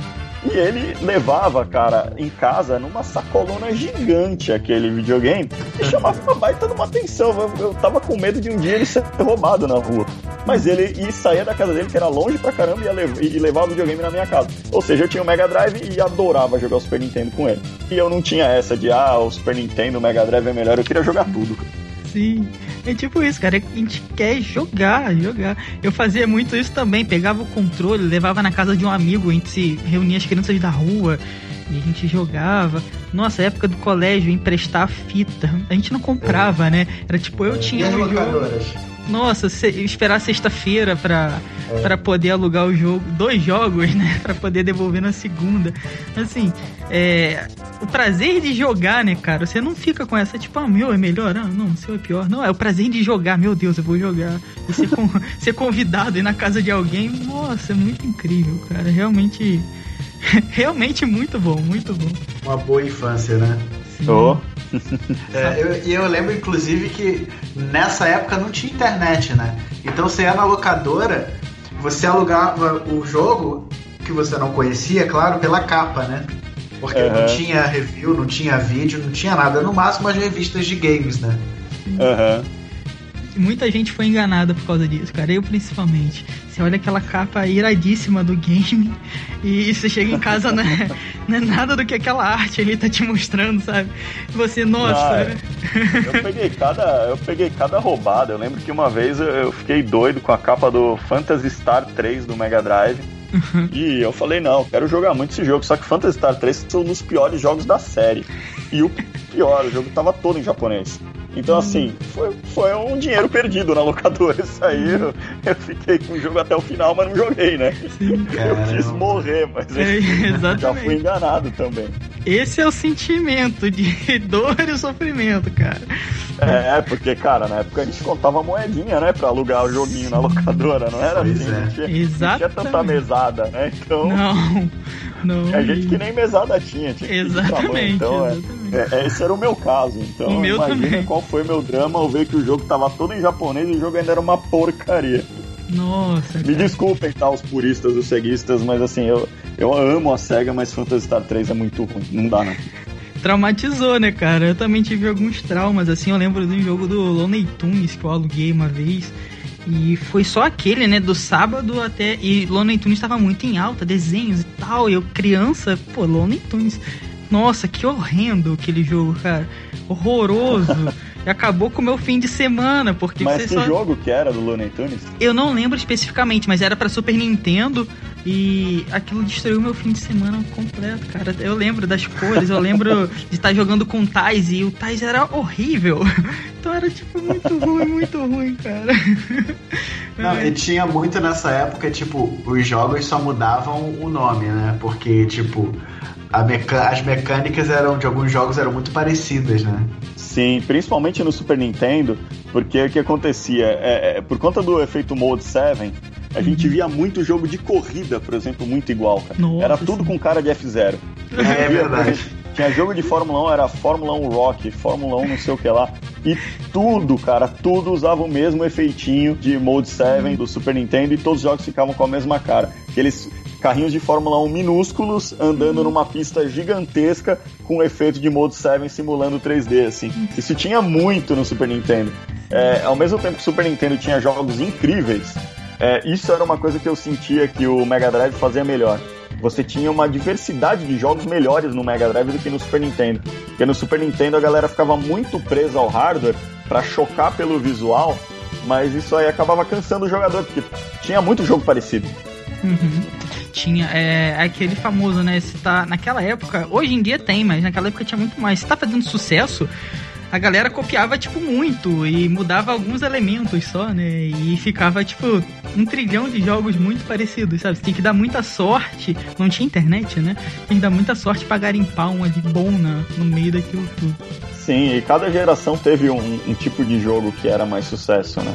E ele levava, cara, em casa numa sacolona gigante aquele videogame e chamava uma baita de uma atenção. Eu, eu tava com medo de um dia ele ser roubado na rua. Mas ele sair da casa dele, que era longe pra caramba, e, lev e levar o videogame na minha casa. Ou seja, eu tinha o Mega Drive e adorava jogar o Super Nintendo com ele. E eu não tinha essa de, ah, o Super Nintendo, o Mega Drive é melhor, eu queria jogar tudo. Sim. É tipo isso, cara. A gente quer jogar, jogar. Eu fazia muito isso também. Pegava o controle, levava na casa de um amigo, a gente se reunia as crianças da rua e a gente jogava. Nossa, época do colégio, emprestar fita. A gente não comprava, né? Era tipo, eu tinha. um jogo nossa, se, esperar sexta-feira pra, é. Pra poder alugar o jogo, dois jogos, né? Pra poder devolver na segunda. Assim, é, o prazer de jogar, né, cara? Você não fica com essa, tipo, ah, meu é melhor, ah, não, seu é pior. Não, é o prazer de jogar, meu Deus, eu vou jogar. E ser, com, ser convidado ir na casa de alguém, nossa, é muito incrível, cara. Realmente, realmente muito bom, muito bom. Uma boa infância, né? Sim. Oh. É, eu, e eu lembro, inclusive, que nessa época não tinha internet, né? Então você ia na locadora, você alugava o jogo que você não conhecia, claro, pela capa, né? Porque uhum. não tinha review, não tinha vídeo, não tinha nada. No máximo as revistas de games, né? Aham. Uhum muita gente foi enganada por causa disso, cara. Eu principalmente. Você olha aquela capa iradíssima do game e você chega em casa, não é, não é nada do que aquela arte ali tá te mostrando, sabe? Você, nossa. Ah, é. eu, peguei cada, eu peguei cada roubada. Eu lembro que uma vez eu fiquei doido com a capa do Phantasy Star 3 do Mega Drive. Uhum. E eu falei, não, quero jogar muito esse jogo. Só que Phantasy Star 3 é um dos piores jogos da série. E o pior, o jogo tava todo em japonês. Então, assim, foi, foi um dinheiro perdido na locadora. Isso aí eu, eu fiquei com o jogo até o final, mas não joguei, né? Sim, eu quis morrer, mas é, já fui enganado também. Esse é o sentimento de dor e sofrimento, cara. É, porque, cara, na época a gente contava moedinha, né, pra alugar o joguinho na locadora, não era pois assim? É. Não, tinha, não tinha tanta mesada, né? Então. Não. Não. A gente que nem mesada tinha, tinha exatamente, então, é, exatamente. É, é, esse era o meu caso. Então, o meu imagina também. qual foi meu drama ao ver que o jogo tava todo em japonês e o jogo ainda era uma porcaria. Nossa. Me desculpem, tá, os puristas, os ceguistas, mas assim, eu, eu amo a SEGA, mas Phantasy Star 3 é muito ruim. Não dá, não. Traumatizou, né, cara? Eu também tive alguns traumas, assim. Eu lembro de um jogo do Lonely Tunes que eu aluguei uma vez. E foi só aquele, né, do sábado até. E Looney Tunes estava muito em alta, desenhos e tal. Eu, criança, pô, Looney Tunes. Nossa, que horrendo aquele jogo, cara. Horroroso. e acabou com o meu fim de semana, porque Mas que só... jogo que era do Looney Tunes? Eu não lembro especificamente, mas era para Super Nintendo. E aquilo destruiu meu fim de semana completo, cara. Eu lembro das cores, eu lembro de estar jogando com o Tais e o Tais era horrível. Então era tipo muito ruim, muito ruim, cara. Não, e tinha muito nessa época, tipo, os jogos só mudavam o nome, né? Porque, tipo, meca... as mecânicas eram de alguns jogos eram muito parecidas, né? Sim, principalmente no Super Nintendo, porque o que acontecia? É, é, por conta do efeito Mode 7, a uhum. gente via muito jogo de corrida, por exemplo, muito igual, cara. Nossa, Era tudo sim. com cara de F0. É, verdade. Tinha jogo de Fórmula 1, era Fórmula 1 Rock, Fórmula 1 não sei o que lá. E tudo, cara, tudo usava o mesmo efeitinho de Mode 7 uhum. do Super Nintendo e todos os jogos ficavam com a mesma cara. Aqueles carrinhos de Fórmula 1 minúsculos andando uhum. numa pista gigantesca com o efeito de Mode 7 simulando 3D, assim. Isso tinha muito no Super Nintendo. É, ao mesmo tempo que o Super Nintendo tinha jogos incríveis, é, isso era uma coisa que eu sentia que o Mega Drive fazia melhor você tinha uma diversidade de jogos melhores no Mega Drive do que no Super Nintendo. Porque no Super Nintendo a galera ficava muito presa ao hardware para chocar pelo visual, mas isso aí acabava cansando o jogador, porque tinha muito jogo parecido. Uhum. Tinha é, aquele famoso, né? Se tá, naquela época, hoje em dia tem, mas naquela época tinha muito mais. Se tá fazendo sucesso, a galera copiava, tipo, muito e mudava alguns elementos só, né? E ficava, tipo, um trilhão de jogos muito parecidos, sabe? Você tem que dar muita sorte. Não tinha internet, né? Tem que dar muita sorte pra garimpar um ali bom no meio daquilo tudo. Sim, e cada geração teve um, um tipo de jogo que era mais sucesso, né?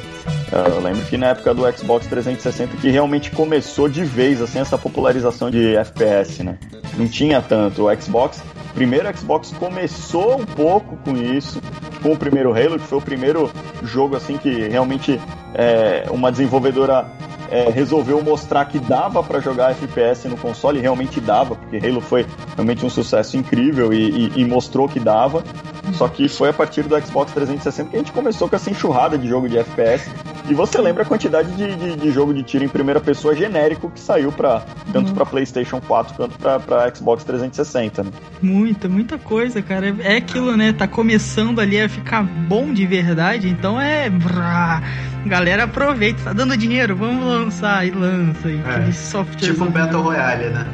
Eu lembro que na época do Xbox 360 que realmente começou de vez assim essa popularização de FPS, né? Não tinha tanto. O Xbox primeiro Xbox começou um pouco com isso, com o primeiro Halo, que foi o primeiro jogo assim que realmente é, uma desenvolvedora é, resolveu mostrar que dava para jogar FPS no console, e realmente dava, porque Halo foi realmente um sucesso incrível e, e, e, mostrou que dava. Só que foi a partir do Xbox 360 que a gente começou com essa enxurrada de jogo de FPS. E você lembra a quantidade de, de, de jogo de tiro em primeira pessoa genérico que saiu para tanto uhum. para PlayStation 4 quanto para Xbox 360. Né? Muita, muita coisa, cara. É aquilo, né? Tá começando ali a ficar bom de verdade, então é. Galera, aproveita, tá dando dinheiro, vamos lançar e lança. E é, software. Tipo um Battle Royale, né?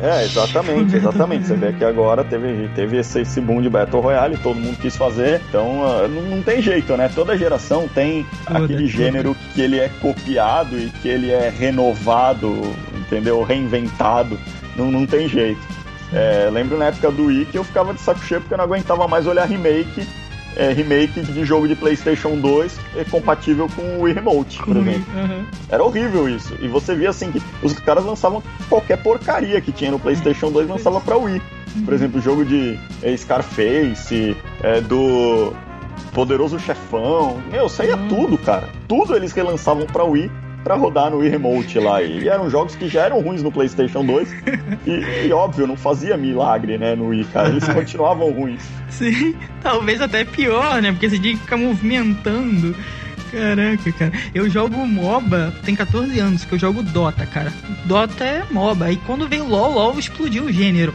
É, exatamente, exatamente. Você vê que agora teve, teve esse, esse boom de Battle Royale, todo mundo quis fazer, então uh, não, não, tem jeito, né? Toda geração tem Toda, aquele gênero que ele é copiado e que ele é renovado, entendeu? Reinventado, não, não tem jeito. É, lembro na época do Wii que eu ficava de saco cheio porque eu não aguentava mais olhar remake é, remake de jogo de PlayStation 2 é compatível com o Wii Remote, por exemplo. Uhum. Era horrível isso. E você via assim que os caras lançavam qualquer porcaria que tinha no PlayStation 2 lançava pra Wii. Por exemplo, jogo de é, Scarface, é, do Poderoso Chefão. Meu, saía uhum. tudo, cara. Tudo eles relançavam pra Wii para rodar no Wii Remote lá. E eram jogos que já eram ruins no PlayStation 2. E, e, óbvio, não fazia milagre, né, no Wii, cara. Eles continuavam ruins. Sim, talvez até pior, né? Porque você tinha que ficar movimentando. Caraca, cara. Eu jogo MOBA, tem 14 anos que eu jogo Dota, cara. Dota é MOBA. E quando veio LoL, LoL explodiu o gênero.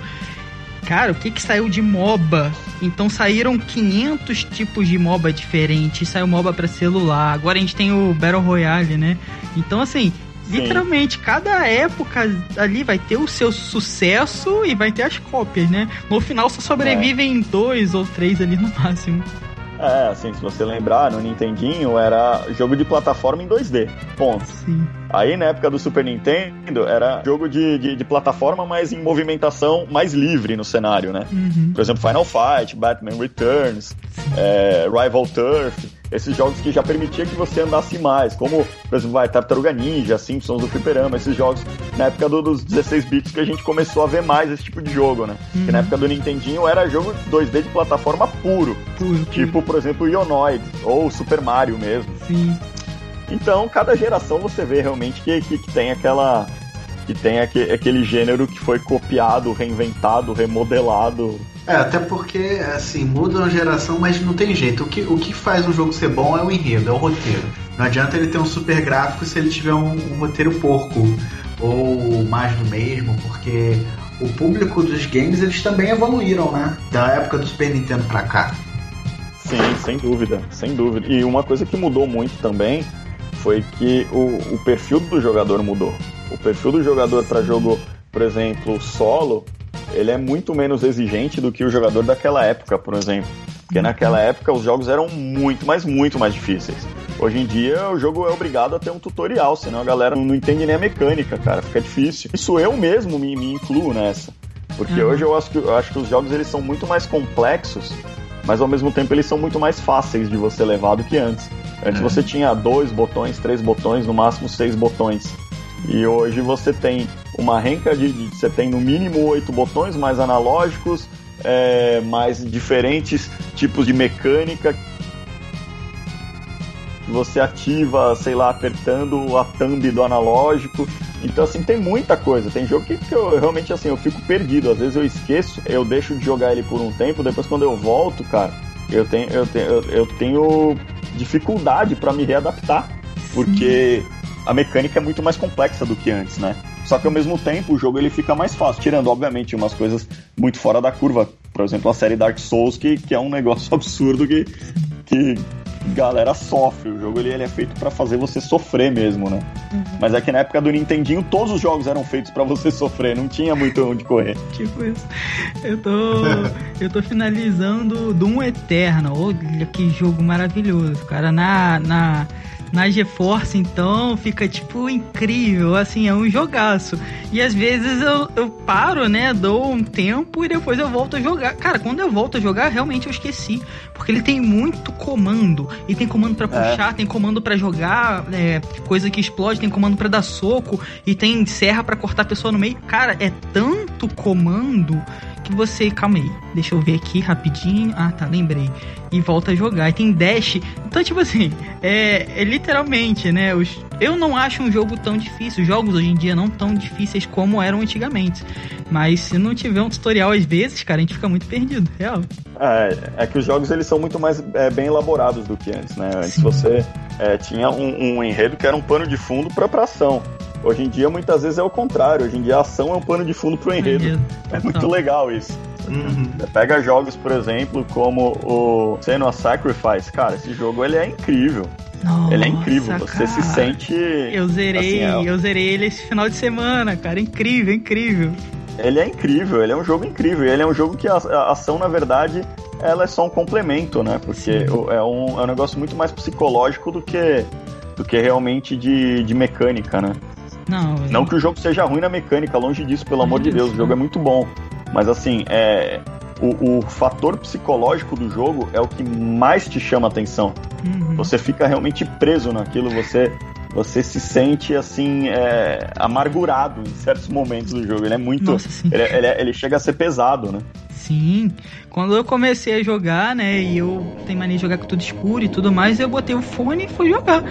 Cara, o que que saiu de MOBA? Então saíram 500 tipos de MOBA diferentes. Saiu MOBA para celular. Agora a gente tem o Battle Royale, né? Então assim, Sim. literalmente cada época ali vai ter o seu sucesso e vai ter as cópias, né? No final só sobrevivem é. dois ou três ali no máximo. É, assim, se você lembrar, no Nintendinho era jogo de plataforma em 2D. Ponto. Sim. Aí na época do Super Nintendo era jogo de, de, de plataforma, mas em movimentação mais livre no cenário, né? Uhum. Por exemplo, Final Fight, Batman Returns, é, Rival Turf esses jogos que já permitia que você andasse mais, como, por exemplo, vai, Tartaruga Ninja, Simpsons do Fliperama, esses jogos na época do, dos 16 bits que a gente começou a ver mais esse tipo de jogo, né? Uhum. Que na época do Nintendinho era jogo 2D de plataforma puro. puro tipo, puro. por exemplo, Ionoid, ou Super Mario mesmo. Sim. Então, cada geração você vê realmente que, que, que tem aquela que tem aquele, aquele gênero que foi copiado, reinventado, remodelado é, até porque, assim, muda uma geração, mas não tem jeito. O que, o que faz um jogo ser bom é o enredo, é o roteiro. Não adianta ele ter um super gráfico se ele tiver um, um roteiro porco ou mais do mesmo, porque o público dos games eles também evoluíram, né? Da época do Super Nintendo pra cá. Sim, sem dúvida, sem dúvida. E uma coisa que mudou muito também foi que o, o perfil do jogador mudou. O perfil do jogador para jogo, por exemplo, solo, ele é muito menos exigente do que o jogador daquela época, por exemplo. Porque naquela época os jogos eram muito, mas muito mais difíceis. Hoje em dia o jogo é obrigado a ter um tutorial, senão a galera não entende nem a mecânica, cara, fica difícil. Isso eu mesmo me, me incluo nessa. Porque uhum. hoje eu acho, que, eu acho que os jogos eles são muito mais complexos, mas ao mesmo tempo eles são muito mais fáceis de você levar do que antes. Antes uhum. você tinha dois botões, três botões, no máximo seis botões. E hoje você tem uma renca de, de você tem no mínimo oito botões mais analógicos, é, mais diferentes tipos de mecânica você ativa, sei lá, apertando a thumb do analógico. Então, assim, tem muita coisa. Tem jogo que, que eu realmente, assim, eu fico perdido. Às vezes eu esqueço, eu deixo de jogar ele por um tempo, depois quando eu volto, cara, eu tenho, eu tenho, eu tenho dificuldade para me readaptar. Porque a mecânica é muito mais complexa do que antes, né? Só que ao mesmo tempo o jogo ele fica mais fácil, tirando obviamente umas coisas muito fora da curva. Por exemplo, a série Dark Souls, que, que é um negócio absurdo que, que galera sofre. O jogo ele, ele é feito para fazer você sofrer mesmo, né? Uhum. Mas é que na época do Nintendinho todos os jogos eram feitos para você sofrer, não tinha muito onde correr. Tipo isso. Eu tô eu tô finalizando Doom Eterno. Olha que jogo maravilhoso, cara. Na na na GeForce, então, fica, tipo, incrível, assim, é um jogaço. E às vezes eu, eu paro, né, dou um tempo e depois eu volto a jogar. Cara, quando eu volto a jogar, realmente eu esqueci. Porque ele tem muito comando. E tem comando para é. puxar, é. tem comando para jogar, é, coisa que explode, tem comando para dar soco, e tem serra para cortar a pessoa no meio. Cara, é tanto comando que você. Calma aí, deixa eu ver aqui rapidinho. Ah, tá, lembrei. E volta a jogar. E tem dash. Então, tipo assim, é, é literalmente, né? Os, eu não acho um jogo tão difícil. Os jogos hoje em dia não tão difíceis como eram antigamente. Mas se não tiver um tutorial às vezes, cara, a gente fica muito perdido, real. É, é que os jogos eles são muito mais é, bem elaborados do que antes, né? Antes Sim. você é, tinha um, um, enredo que era um pano de fundo pra, pra ação. Hoje em dia, muitas vezes é o contrário. Hoje em dia, a ação é um pano de fundo pro enredo. enredo. É muito legal isso. Uhum. Pega jogos, por exemplo, como o Senua Sacrifice. Cara, esse jogo ele é incrível. Nossa, ele é incrível, você cara. se sente. Eu zerei, assim, é... eu zerei ele esse final de semana, cara. Incrível, incrível. Ele é incrível, ele é um jogo incrível. Ele é um jogo que a, a ação, na verdade, ela é só um complemento, né? Porque é um, é um negócio muito mais psicológico do que, do que realmente de, de mecânica, né? Não, não que o jogo seja ruim na mecânica, longe disso, pelo amor de Deus, o jogo é muito bom. Mas assim, é, o, o, fator psicológico do jogo é o que mais te chama atenção. Uhum. Você fica realmente preso naquilo, você você se sente assim é, amargurado em certos momentos do jogo. Ele é muito, Nossa, ele, é, ele, é, ele, chega a ser pesado, né? Sim. Quando eu comecei a jogar, né, e eu tenho mania de jogar com tudo escuro e tudo mais, eu botei o fone e fui jogar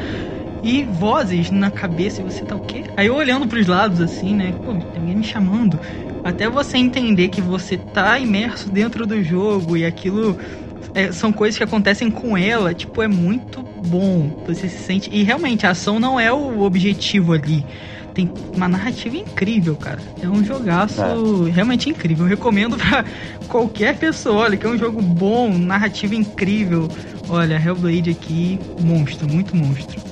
e vozes na cabeça e você tá o quê? Aí eu olhando pros lados assim, né? Pô, tem alguém me chamando. Até você entender que você tá imerso dentro do jogo e aquilo é, são coisas que acontecem com ela, tipo, é muito bom. Você se sente. E realmente, a ação não é o objetivo ali. Tem uma narrativa incrível, cara. É um jogaço é. realmente incrível. Eu recomendo pra qualquer pessoa. Olha, que é um jogo bom, narrativa incrível. Olha, Hellblade aqui, monstro, muito monstro.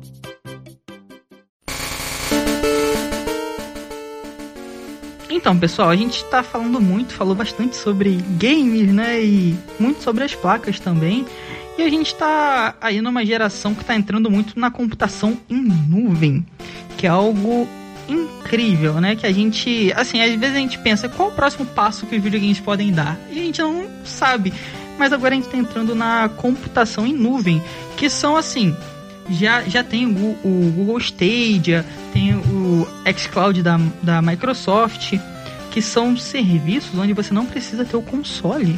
Então, pessoal, a gente está falando muito, falou bastante sobre games, né? E muito sobre as placas também. E a gente está aí numa geração que está entrando muito na computação em nuvem, que é algo incrível, né? Que a gente, assim, às vezes a gente pensa qual o próximo passo que os videogames podem dar e a gente não sabe. mas agora a gente está entrando na computação em nuvem, que são assim, já, já tem o, o Google Stadia, tem o xCloud da, da Microsoft, que são serviços onde você não precisa ter o console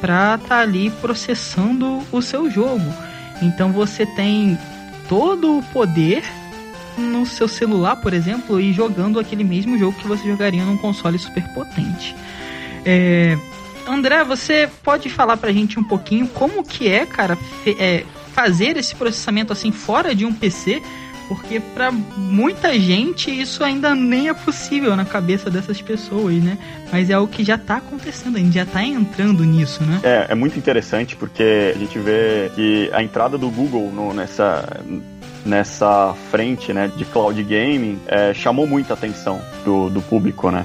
para estar tá ali processando o seu jogo. Então você tem todo o poder no seu celular, por exemplo, e jogando aquele mesmo jogo que você jogaria num console super potente. É... André, você pode falar pra gente um pouquinho como que é, cara, é, fazer esse processamento assim fora de um PC? Porque para muita gente isso ainda nem é possível na cabeça dessas pessoas, né? Mas é o que já está acontecendo, a gente já está entrando nisso, né? É, é muito interessante porque a gente vê que a entrada do Google no, nessa nessa frente né, de cloud gaming é, chamou muita atenção do, do público, né?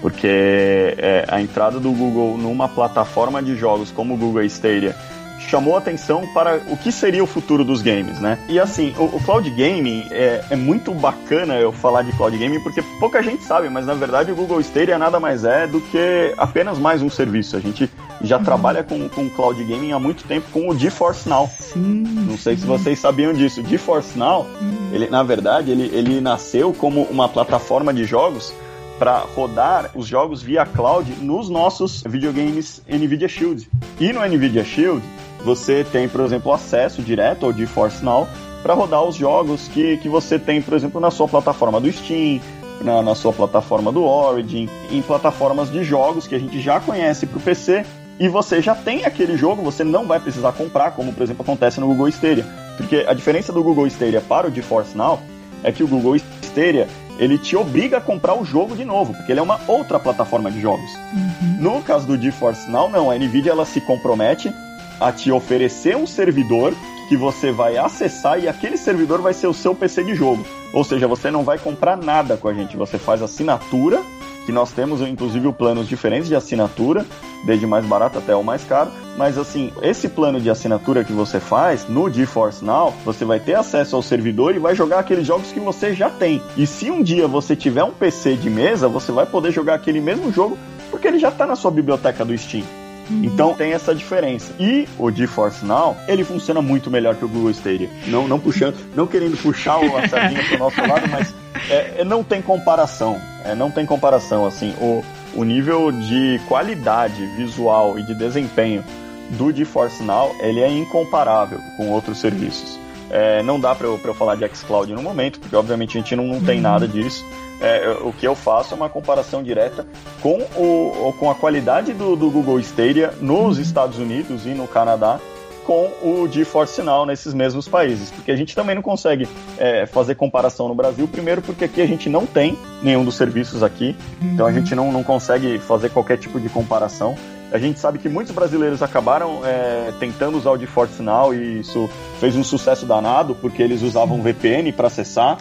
Porque é, a entrada do Google numa plataforma de jogos como o Google Stadia chamou atenção para o que seria o futuro dos games, né? E assim, o, o cloud gaming é, é, muito bacana eu falar de cloud gaming porque pouca gente sabe, mas na verdade o Google Stadia nada mais é do que apenas mais um serviço. A gente já uhum. trabalha com, com cloud gaming há muito tempo com o GeForce Now. Sim, Não sei sim. se vocês sabiam disso. O GeForce Now, uhum. ele na verdade ele, ele nasceu como uma plataforma de jogos para rodar os jogos via cloud nos nossos videogames Nvidia Shield. E no Nvidia Shield, você tem, por exemplo, acesso direto ao GeForce Now para rodar os jogos que, que você tem, por exemplo, na sua plataforma do Steam, na, na sua plataforma do Origin, em plataformas de jogos que a gente já conhece para o PC e você já tem aquele jogo, você não vai precisar comprar, como por exemplo acontece no Google Stadia. Porque a diferença do Google Stadia para o GeForce Now é que o Google Stadia ele te obriga a comprar o jogo de novo, porque ele é uma outra plataforma de jogos. Uhum. No caso do GeForce Now, não, a Nvidia ela se compromete a te oferecer um servidor que você vai acessar e aquele servidor vai ser o seu PC de jogo. Ou seja, você não vai comprar nada com a gente, você faz assinatura, que nós temos inclusive planos diferentes de assinatura, desde mais barato até o mais caro, mas assim, esse plano de assinatura que você faz no GeForce Now, você vai ter acesso ao servidor e vai jogar aqueles jogos que você já tem. E se um dia você tiver um PC de mesa, você vai poder jogar aquele mesmo jogo porque ele já está na sua biblioteca do Steam. Uhum. Então tem essa diferença. E o GeForce Now, ele funciona muito melhor que o Google Stadia. Não, não puxando, não querendo puxar a sardinha pro nosso lado, mas é, é, não tem comparação. É, não tem comparação, assim. O, o nível de qualidade visual e de desempenho do GeForce Now, ele é incomparável com outros serviços. É, não dá para eu, eu falar de xCloud no momento, porque obviamente a gente não, não tem uhum. nada disso é, o que eu faço é uma comparação direta com, o, com a qualidade do, do Google Stadia nos Estados Unidos e no Canadá com o GeForce Now nesses mesmos países, porque a gente também não consegue é, fazer comparação no Brasil, primeiro porque aqui a gente não tem nenhum dos serviços aqui, uhum. então a uhum. gente não, não consegue fazer qualquer tipo de comparação. A gente sabe que muitos brasileiros acabaram é, tentando usar o GeForce Now e isso fez um sucesso danado, porque eles usavam VPN para acessar,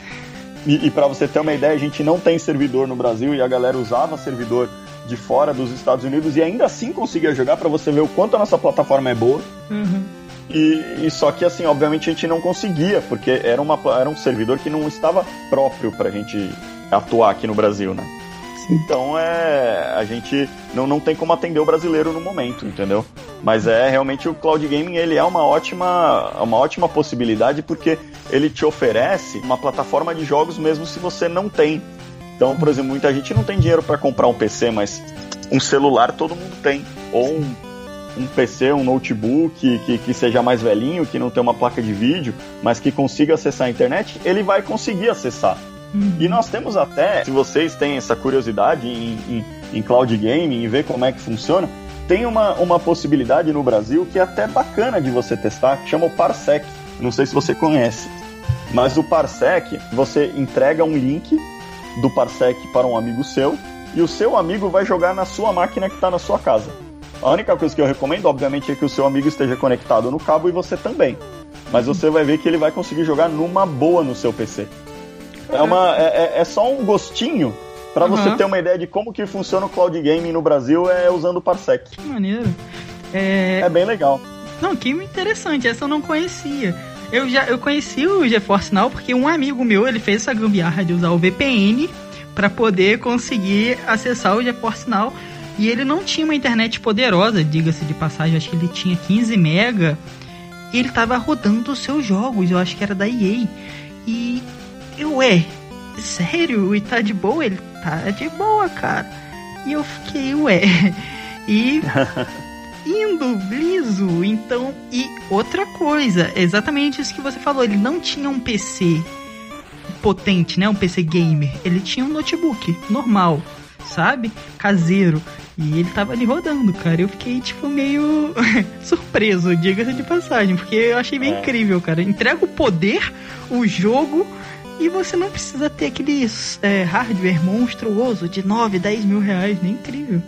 e, e para você ter uma ideia, a gente não tem servidor no Brasil e a galera usava servidor de fora dos Estados Unidos e ainda assim conseguia jogar para você ver o quanto a nossa plataforma é boa. Uhum. E, e, só que assim, obviamente a gente não conseguia, porque era, uma, era um servidor que não estava próprio para a gente atuar aqui no Brasil, né? Então é. A gente não, não tem como atender o brasileiro no momento, entendeu? Mas é realmente o cloud gaming ele é uma ótima, uma ótima possibilidade porque ele te oferece uma plataforma de jogos mesmo se você não tem. Então, por exemplo, muita gente não tem dinheiro para comprar um PC, mas um celular todo mundo tem. Ou um, um PC, um notebook que, que seja mais velhinho, que não tem uma placa de vídeo, mas que consiga acessar a internet, ele vai conseguir acessar. E nós temos até, se vocês têm essa curiosidade em, em, em cloud gaming e ver como é que funciona, tem uma, uma possibilidade no Brasil que é até bacana de você testar, que chama o Parsec. Não sei se você conhece. Mas o Parsec, você entrega um link do Parsec para um amigo seu e o seu amigo vai jogar na sua máquina que está na sua casa. A única coisa que eu recomendo, obviamente, é que o seu amigo esteja conectado no cabo e você também. Mas você vai ver que ele vai conseguir jogar numa boa no seu PC. É, uma, é, é, é só um gostinho para uhum. você ter uma ideia de como que funciona o cloud gaming no Brasil é usando o Parsec. Que maneiro. É... é bem legal. Não, que interessante, essa eu não conhecia. Eu já eu conheci o GeForce Now porque um amigo meu, ele fez essa gambiarra de usar o VPN para poder conseguir acessar o GeForce Now. E ele não tinha uma internet poderosa, diga-se de passagem, acho que ele tinha 15 mega. E ele tava rodando os seus jogos, eu acho que era da EA. E eu, ué, sério? E tá de boa? Ele tá de boa, cara. E eu fiquei, ué. E indo liso. Então, e outra coisa, exatamente isso que você falou, ele não tinha um PC potente, né? Um PC gamer. Ele tinha um notebook normal, sabe? Caseiro. E ele tava ali rodando, cara. Eu fiquei, tipo, meio surpreso, diga-se de passagem, porque eu achei bem é. incrível, cara. Entrega o poder, o jogo, e você não precisa ter aquele é, hardware monstruoso de 9, 10 mil reais, nem incrível.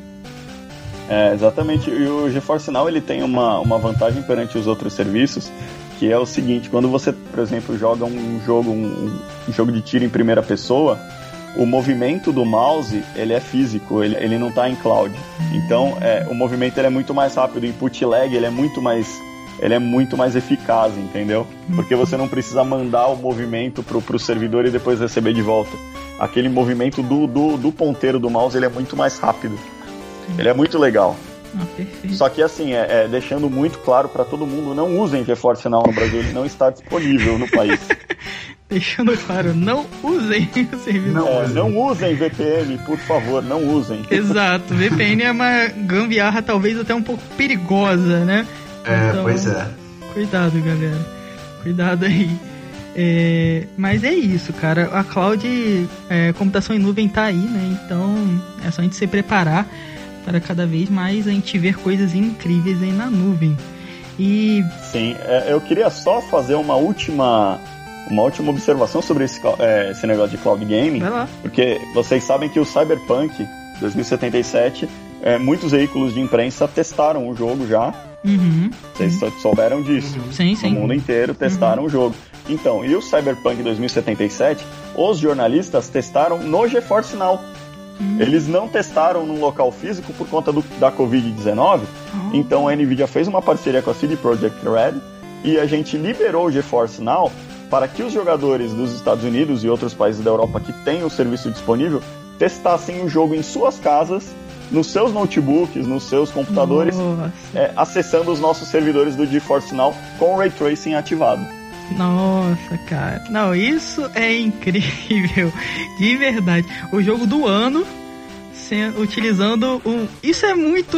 É, exatamente. E o GeForce Now ele tem uma, uma vantagem perante os outros serviços, que é o seguinte, quando você, por exemplo, joga um jogo, um, um jogo de tiro em primeira pessoa, o movimento do mouse ele é físico, ele, ele não está em cloud. Então é, o movimento ele é muito mais rápido, o input lag ele é muito mais ele é muito mais eficaz, entendeu? Porque você não precisa mandar o movimento pro, pro servidor e depois receber de volta. Aquele movimento do, do, do ponteiro do mouse ele é muito mais rápido. Ele é muito legal. Ah, Só que assim, é, é deixando muito claro para todo mundo, não usem GeForce Now no Brasil, ele não está disponível no país. deixando claro, não usem o serviço. Não, é, não usem VPN, por favor, não usem. Exato, VPN é uma gambiarra talvez até um pouco perigosa, né? É, então, pois é. Cuidado, galera. Cuidado aí. É, mas é isso, cara. A cloud, é, computação em nuvem tá aí, né? Então é só a gente se preparar para cada vez mais a gente ver coisas incríveis aí na nuvem. E sim, é, eu queria só fazer uma última uma última observação sobre esse, é, esse negócio de cloud gaming, porque vocês sabem que o Cyberpunk 2077, é, muitos veículos de imprensa testaram o jogo já. Uhum, Vocês uhum. souberam disso? Uhum. Sim, sim. No mundo inteiro testaram uhum. o jogo. Então, e o Cyberpunk 2077, os jornalistas testaram no GeForce Now. Uhum. Eles não testaram num local físico por conta do, da Covid-19. Uhum. Então a Nvidia fez uma parceria com a CD Projekt Red e a gente liberou o GeForce Now para que os jogadores dos Estados Unidos e outros países da Europa que têm o serviço disponível testassem o jogo em suas casas, nos seus notebooks, nos seus computadores, é, acessando os nossos servidores do GeForce Now com o Ray Tracing ativado. Nossa, cara. Não, isso é incrível. De verdade. O jogo do ano utilizando um. Isso é muito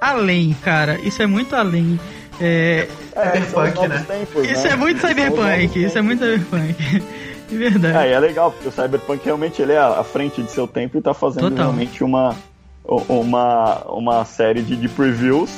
além, cara. Isso é muito além. É, é cyberpunk, né? Tempos, isso né? é muito cyberpunk. Isso é muito cyberpunk. De verdade. É, é legal, porque o cyberpunk realmente ele é à frente de seu tempo e tá fazendo Total. realmente uma, uma, uma série de, de previews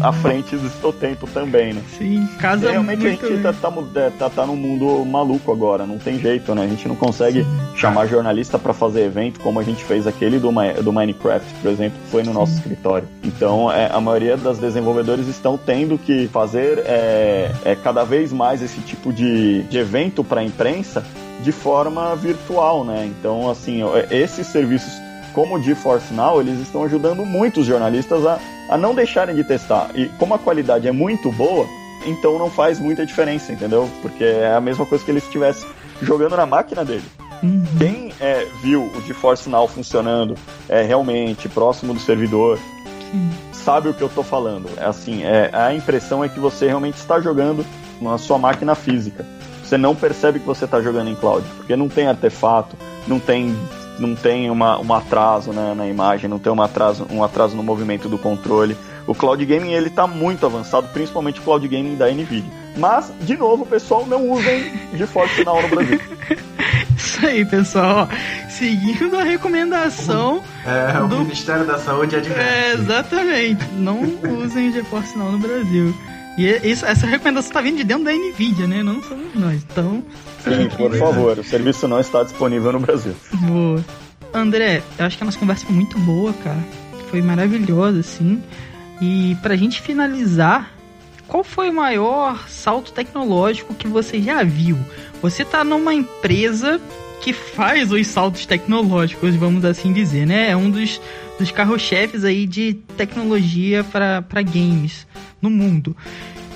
à frente do seu tempo também, né? Sim, casa Realmente a gente tá, tá, é, tá, tá num mundo maluco agora, não tem jeito, né? A gente não consegue Sim. chamar jornalista para fazer evento como a gente fez aquele do, do Minecraft, por exemplo, que foi no Sim. nosso escritório. Então, é, a maioria das desenvolvedores estão tendo que fazer é, é cada vez mais esse tipo de, de evento para a imprensa de forma virtual, né? Então, assim, esses serviços como o GeForce Now, eles estão ajudando muito os jornalistas a, a não deixarem de testar. E como a qualidade é muito boa, então não faz muita diferença, entendeu? Porque é a mesma coisa que ele estivesse jogando na máquina dele. Uhum. Quem é, viu o GeForce Now funcionando é, realmente próximo do servidor, Sim. sabe o que eu estou falando. É assim, é, a impressão é que você realmente está jogando na sua máquina física. Você não percebe que você está jogando em cloud, porque não tem artefato, não tem não tem uma, um atraso né, na imagem, não tem um atraso, um atraso no movimento do controle. O cloud gaming ele está muito avançado, principalmente o cloud gaming da Nvidia. Mas, de novo, pessoal, não usem GeForce Now no Brasil. Isso aí, pessoal. Seguindo a recomendação é, do o Ministério da Saúde adverte. É, exatamente. Não usem GeForce Now no Brasil. E isso, essa recomendação está vindo de dentro da Nvidia, né? Não somos nós. Então. Sim, por favor, o serviço não está disponível no Brasil. Boa. André, eu acho que a nossa conversa foi muito boa, cara. Foi maravilhosa, assim. E pra gente finalizar, qual foi o maior salto tecnológico que você já viu? Você tá numa empresa que faz os saltos tecnológicos, vamos assim dizer, né? É um dos, dos carro-chefes aí de tecnologia para games no mundo.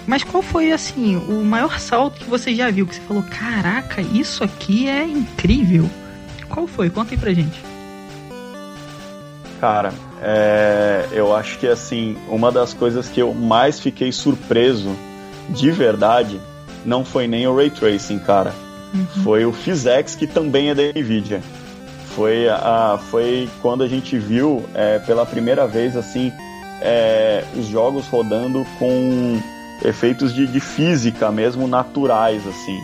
Mas qual foi, assim, o maior salto que você já viu? Que você falou, caraca, isso aqui é incrível. Qual foi? Conta aí pra gente. Cara, é, eu acho que assim, uma das coisas que eu mais fiquei surpreso de verdade não foi nem o Ray Tracing, cara. Uhum. Foi o PhysX, que também é da Nvidia. Foi, a, foi quando a gente viu é, pela primeira vez assim é, os jogos rodando com efeitos de, de, física mesmo naturais assim.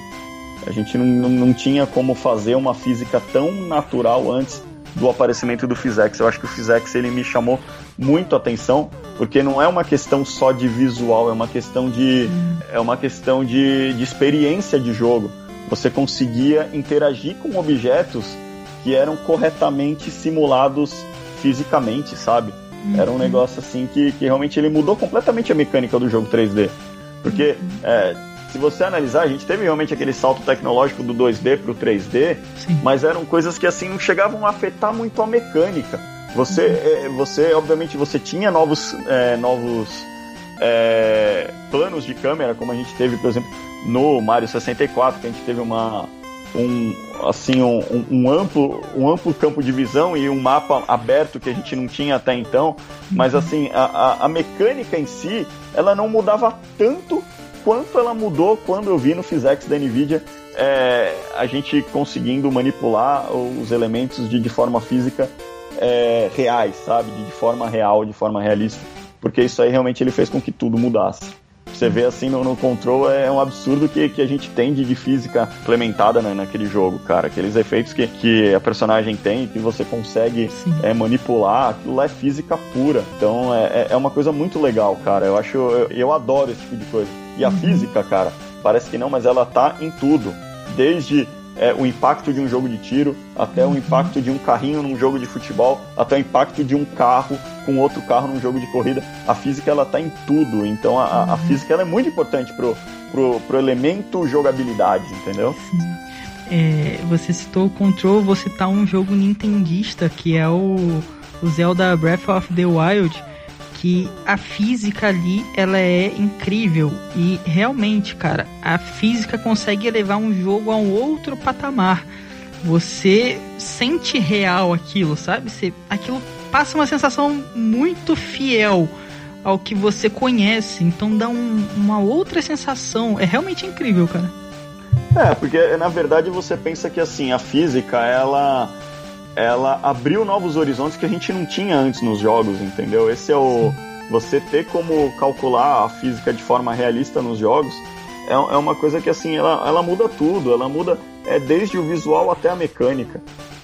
A gente não, não, tinha como fazer uma física tão natural antes do aparecimento do PhysX. Eu acho que o PhysX ele me chamou muito a atenção, porque não é uma questão só de visual, é uma questão de é uma questão de, de experiência de jogo. Você conseguia interagir com objetos que eram corretamente simulados fisicamente, sabe? Era um uhum. negócio assim que, que realmente ele mudou completamente a mecânica do jogo 3D. Porque uhum. é, se você analisar, a gente teve realmente aquele salto tecnológico do 2D para o 3D, Sim. mas eram coisas que assim não chegavam a afetar muito a mecânica. Você, uhum. é, você obviamente, você tinha novos, é, novos é, planos de câmera, como a gente teve, por exemplo, no Mario 64, que a gente teve uma, um, assim, um, um, amplo, um amplo campo de visão e um mapa aberto que a gente não tinha até então. Mas uhum. assim, a, a, a mecânica em si, ela não mudava tanto quanto ela mudou quando eu vi no PhysX da NVIDIA é, a gente conseguindo manipular os elementos de, de forma física é, reais, sabe? De, de, forma real, de forma realista. Porque isso aí realmente ele fez com que tudo mudasse. Você vê assim no, no Control é um absurdo que, que a gente tem de, de física implementada né, naquele jogo, cara. Aqueles efeitos que, que a personagem tem, que você consegue é, manipular, aquilo lá é física pura. Então é, é, é uma coisa muito legal, cara. Eu acho, eu, eu adoro esse tipo de coisa. E a uhum. física, cara, parece que não, mas ela tá em tudo. Desde é, o impacto de um jogo de tiro, até uhum. o impacto de um carrinho num jogo de futebol, até o impacto de um carro com outro carro num jogo de corrida. A física ela tá em tudo. Então a, uhum. a física ela é muito importante pro, pro, pro elemento jogabilidade, entendeu? É, você citou o Control, vou citar um jogo nintendista que é o, o Zelda Breath of the Wild que a física ali ela é incrível e realmente, cara, a física consegue elevar um jogo a um outro patamar. Você sente real aquilo, sabe? Você, aquilo passa uma sensação muito fiel ao que você conhece, então dá um, uma outra sensação. É realmente incrível, cara. É, porque na verdade você pensa que assim, a física, ela ela abriu novos horizontes que a gente não tinha antes nos jogos, entendeu? Esse é o. Você ter como calcular a física de forma realista nos jogos é, é uma coisa que assim, ela, ela muda tudo, ela muda é, desde o visual até a mecânica.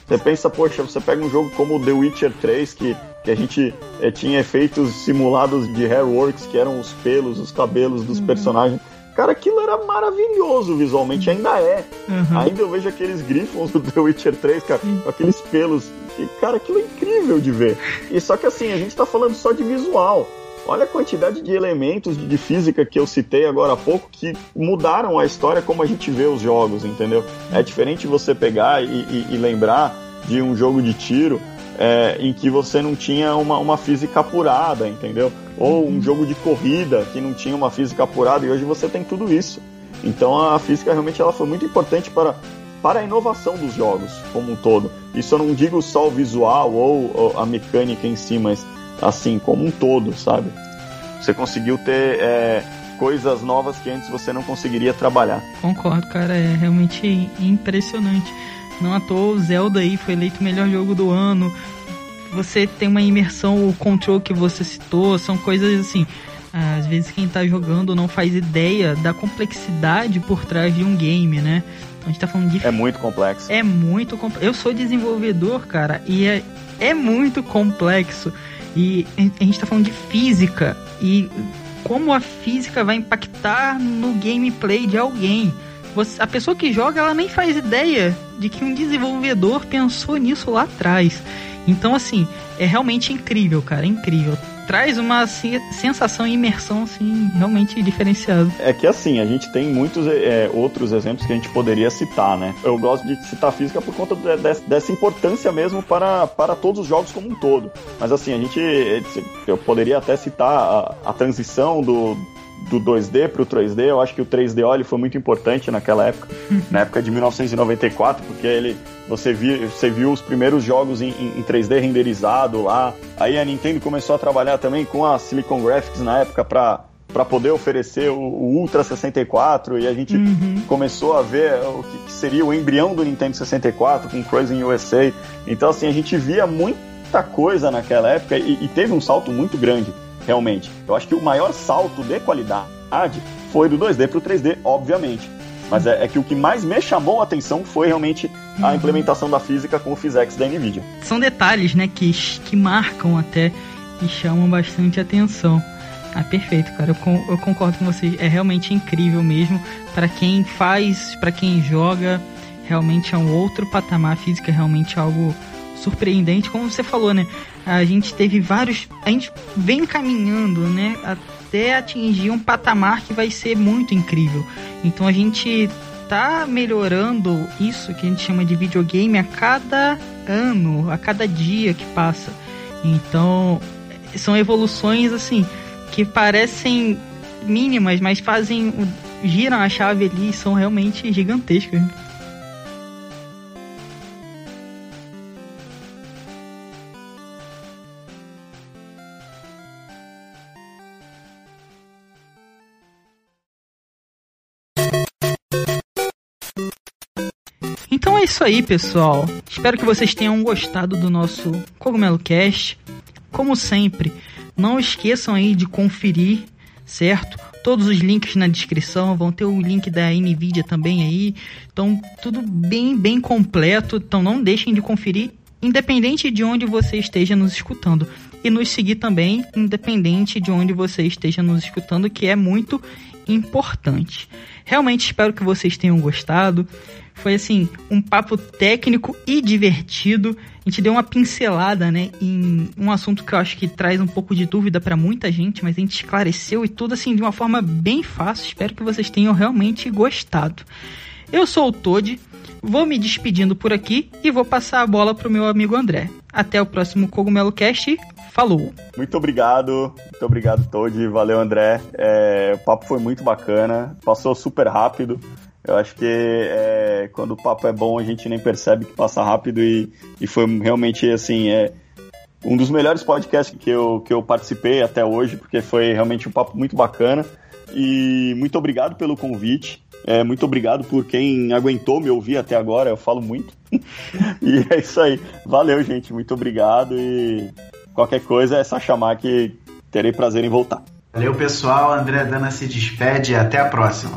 Você pensa, poxa, você pega um jogo como The Witcher 3, que, que a gente é, tinha efeitos simulados de hairworks, que eram os pelos, os cabelos dos uhum. personagens. Cara, aquilo era maravilhoso visualmente, ainda é. Uhum. Ainda eu vejo aqueles grifos do The Witcher 3, cara, com aqueles pelos. E, cara, aquilo é incrível de ver. E só que assim, a gente tá falando só de visual. Olha a quantidade de elementos de física que eu citei agora há pouco que mudaram a história como a gente vê os jogos, entendeu? É diferente você pegar e, e, e lembrar de um jogo de tiro é, em que você não tinha uma, uma física apurada, entendeu? Ou um jogo de corrida que não tinha uma física apurada e hoje você tem tudo isso. Então a física realmente ela foi muito importante para, para a inovação dos jogos como um todo. Isso eu não digo só o visual ou, ou a mecânica em si, mas assim, como um todo, sabe? Você conseguiu ter é, coisas novas que antes você não conseguiria trabalhar. Concordo, cara, é realmente impressionante. Não à toa o Zelda aí foi eleito o melhor jogo do ano. Você tem uma imersão, o control que você citou, são coisas assim. Às vezes quem tá jogando não faz ideia da complexidade por trás de um game, né? Então a gente tá falando de. É muito complexo. É muito complexo. Eu sou desenvolvedor, cara, e é, é muito complexo. E a gente tá falando de física. E como a física vai impactar no gameplay de alguém. Você, a pessoa que joga, ela nem faz ideia de que um desenvolvedor pensou nisso lá atrás. Então, assim, é realmente incrível, cara, é incrível. Traz uma sensação e imersão, assim, realmente diferenciada. É que, assim, a gente tem muitos é, outros exemplos que a gente poderia citar, né? Eu gosto de citar física por conta de, de, dessa importância mesmo para, para todos os jogos como um todo. Mas, assim, a gente. Eu poderia até citar a, a transição do, do 2D pro 3D. Eu acho que o 3D olha foi muito importante naquela época, na época de 1994, porque ele você viu, você viu os primeiros jogos em, em, 3D renderizado lá. Aí a Nintendo começou a trabalhar também com a Silicon Graphics na época para para poder oferecer o, o, Ultra 64 e a gente uhum. começou a ver o que, que, seria o embrião do Nintendo 64 com Crazy USA. Então assim, a gente via muita coisa naquela época e, e teve um salto muito grande, realmente. Eu acho que o maior salto de qualidade foi do 2D para o 3D, obviamente. Mas é, é, que o que mais me chamou a atenção foi realmente a implementação da física com o PhysX da NVIDIA. São detalhes, né, que, que marcam até e chamam bastante atenção. Ah, perfeito, cara. Eu, eu concordo com vocês. É realmente incrível mesmo. Para quem faz, para quem joga, realmente é um outro patamar. A física é realmente algo surpreendente. Como você falou, né? A gente teve vários. A gente vem caminhando, né? Até atingir um patamar que vai ser muito incrível. Então a gente tá melhorando isso que a gente chama de videogame a cada ano, a cada dia que passa. Então são evoluções assim que parecem mínimas, mas fazem. giram a chave ali e são realmente gigantescas. Isso aí, pessoal. Espero que vocês tenham gostado do nosso Cogumelo Cast. Como sempre, não esqueçam aí de conferir, certo? Todos os links na descrição, vão ter o link da Nvidia também aí. Então, tudo bem, bem completo. Então, não deixem de conferir, independente de onde você esteja nos escutando. E nos seguir também, independente de onde você esteja nos escutando, que é muito importante. Realmente espero que vocês tenham gostado. Foi assim, um papo técnico e divertido. A gente deu uma pincelada, né, em um assunto que eu acho que traz um pouco de dúvida para muita gente, mas a gente esclareceu e tudo assim de uma forma bem fácil. Espero que vocês tenham realmente gostado. Eu sou o Todd, vou me despedindo por aqui e vou passar a bola pro meu amigo André. Até o próximo Cogumelo Cast. Falou! Muito obrigado, muito obrigado, Todd. Valeu, André. É, o papo foi muito bacana, passou super rápido. Eu acho que é, quando o papo é bom, a gente nem percebe que passa rápido e, e foi realmente assim. É, um dos melhores podcasts que eu, que eu participei até hoje, porque foi realmente um papo muito bacana. E muito obrigado pelo convite. É, muito obrigado por quem aguentou me ouvir até agora. Eu falo muito. e é isso aí. Valeu, gente. Muito obrigado. E qualquer coisa é só chamar que terei prazer em voltar. Valeu, pessoal. André Dana se despede até a próxima.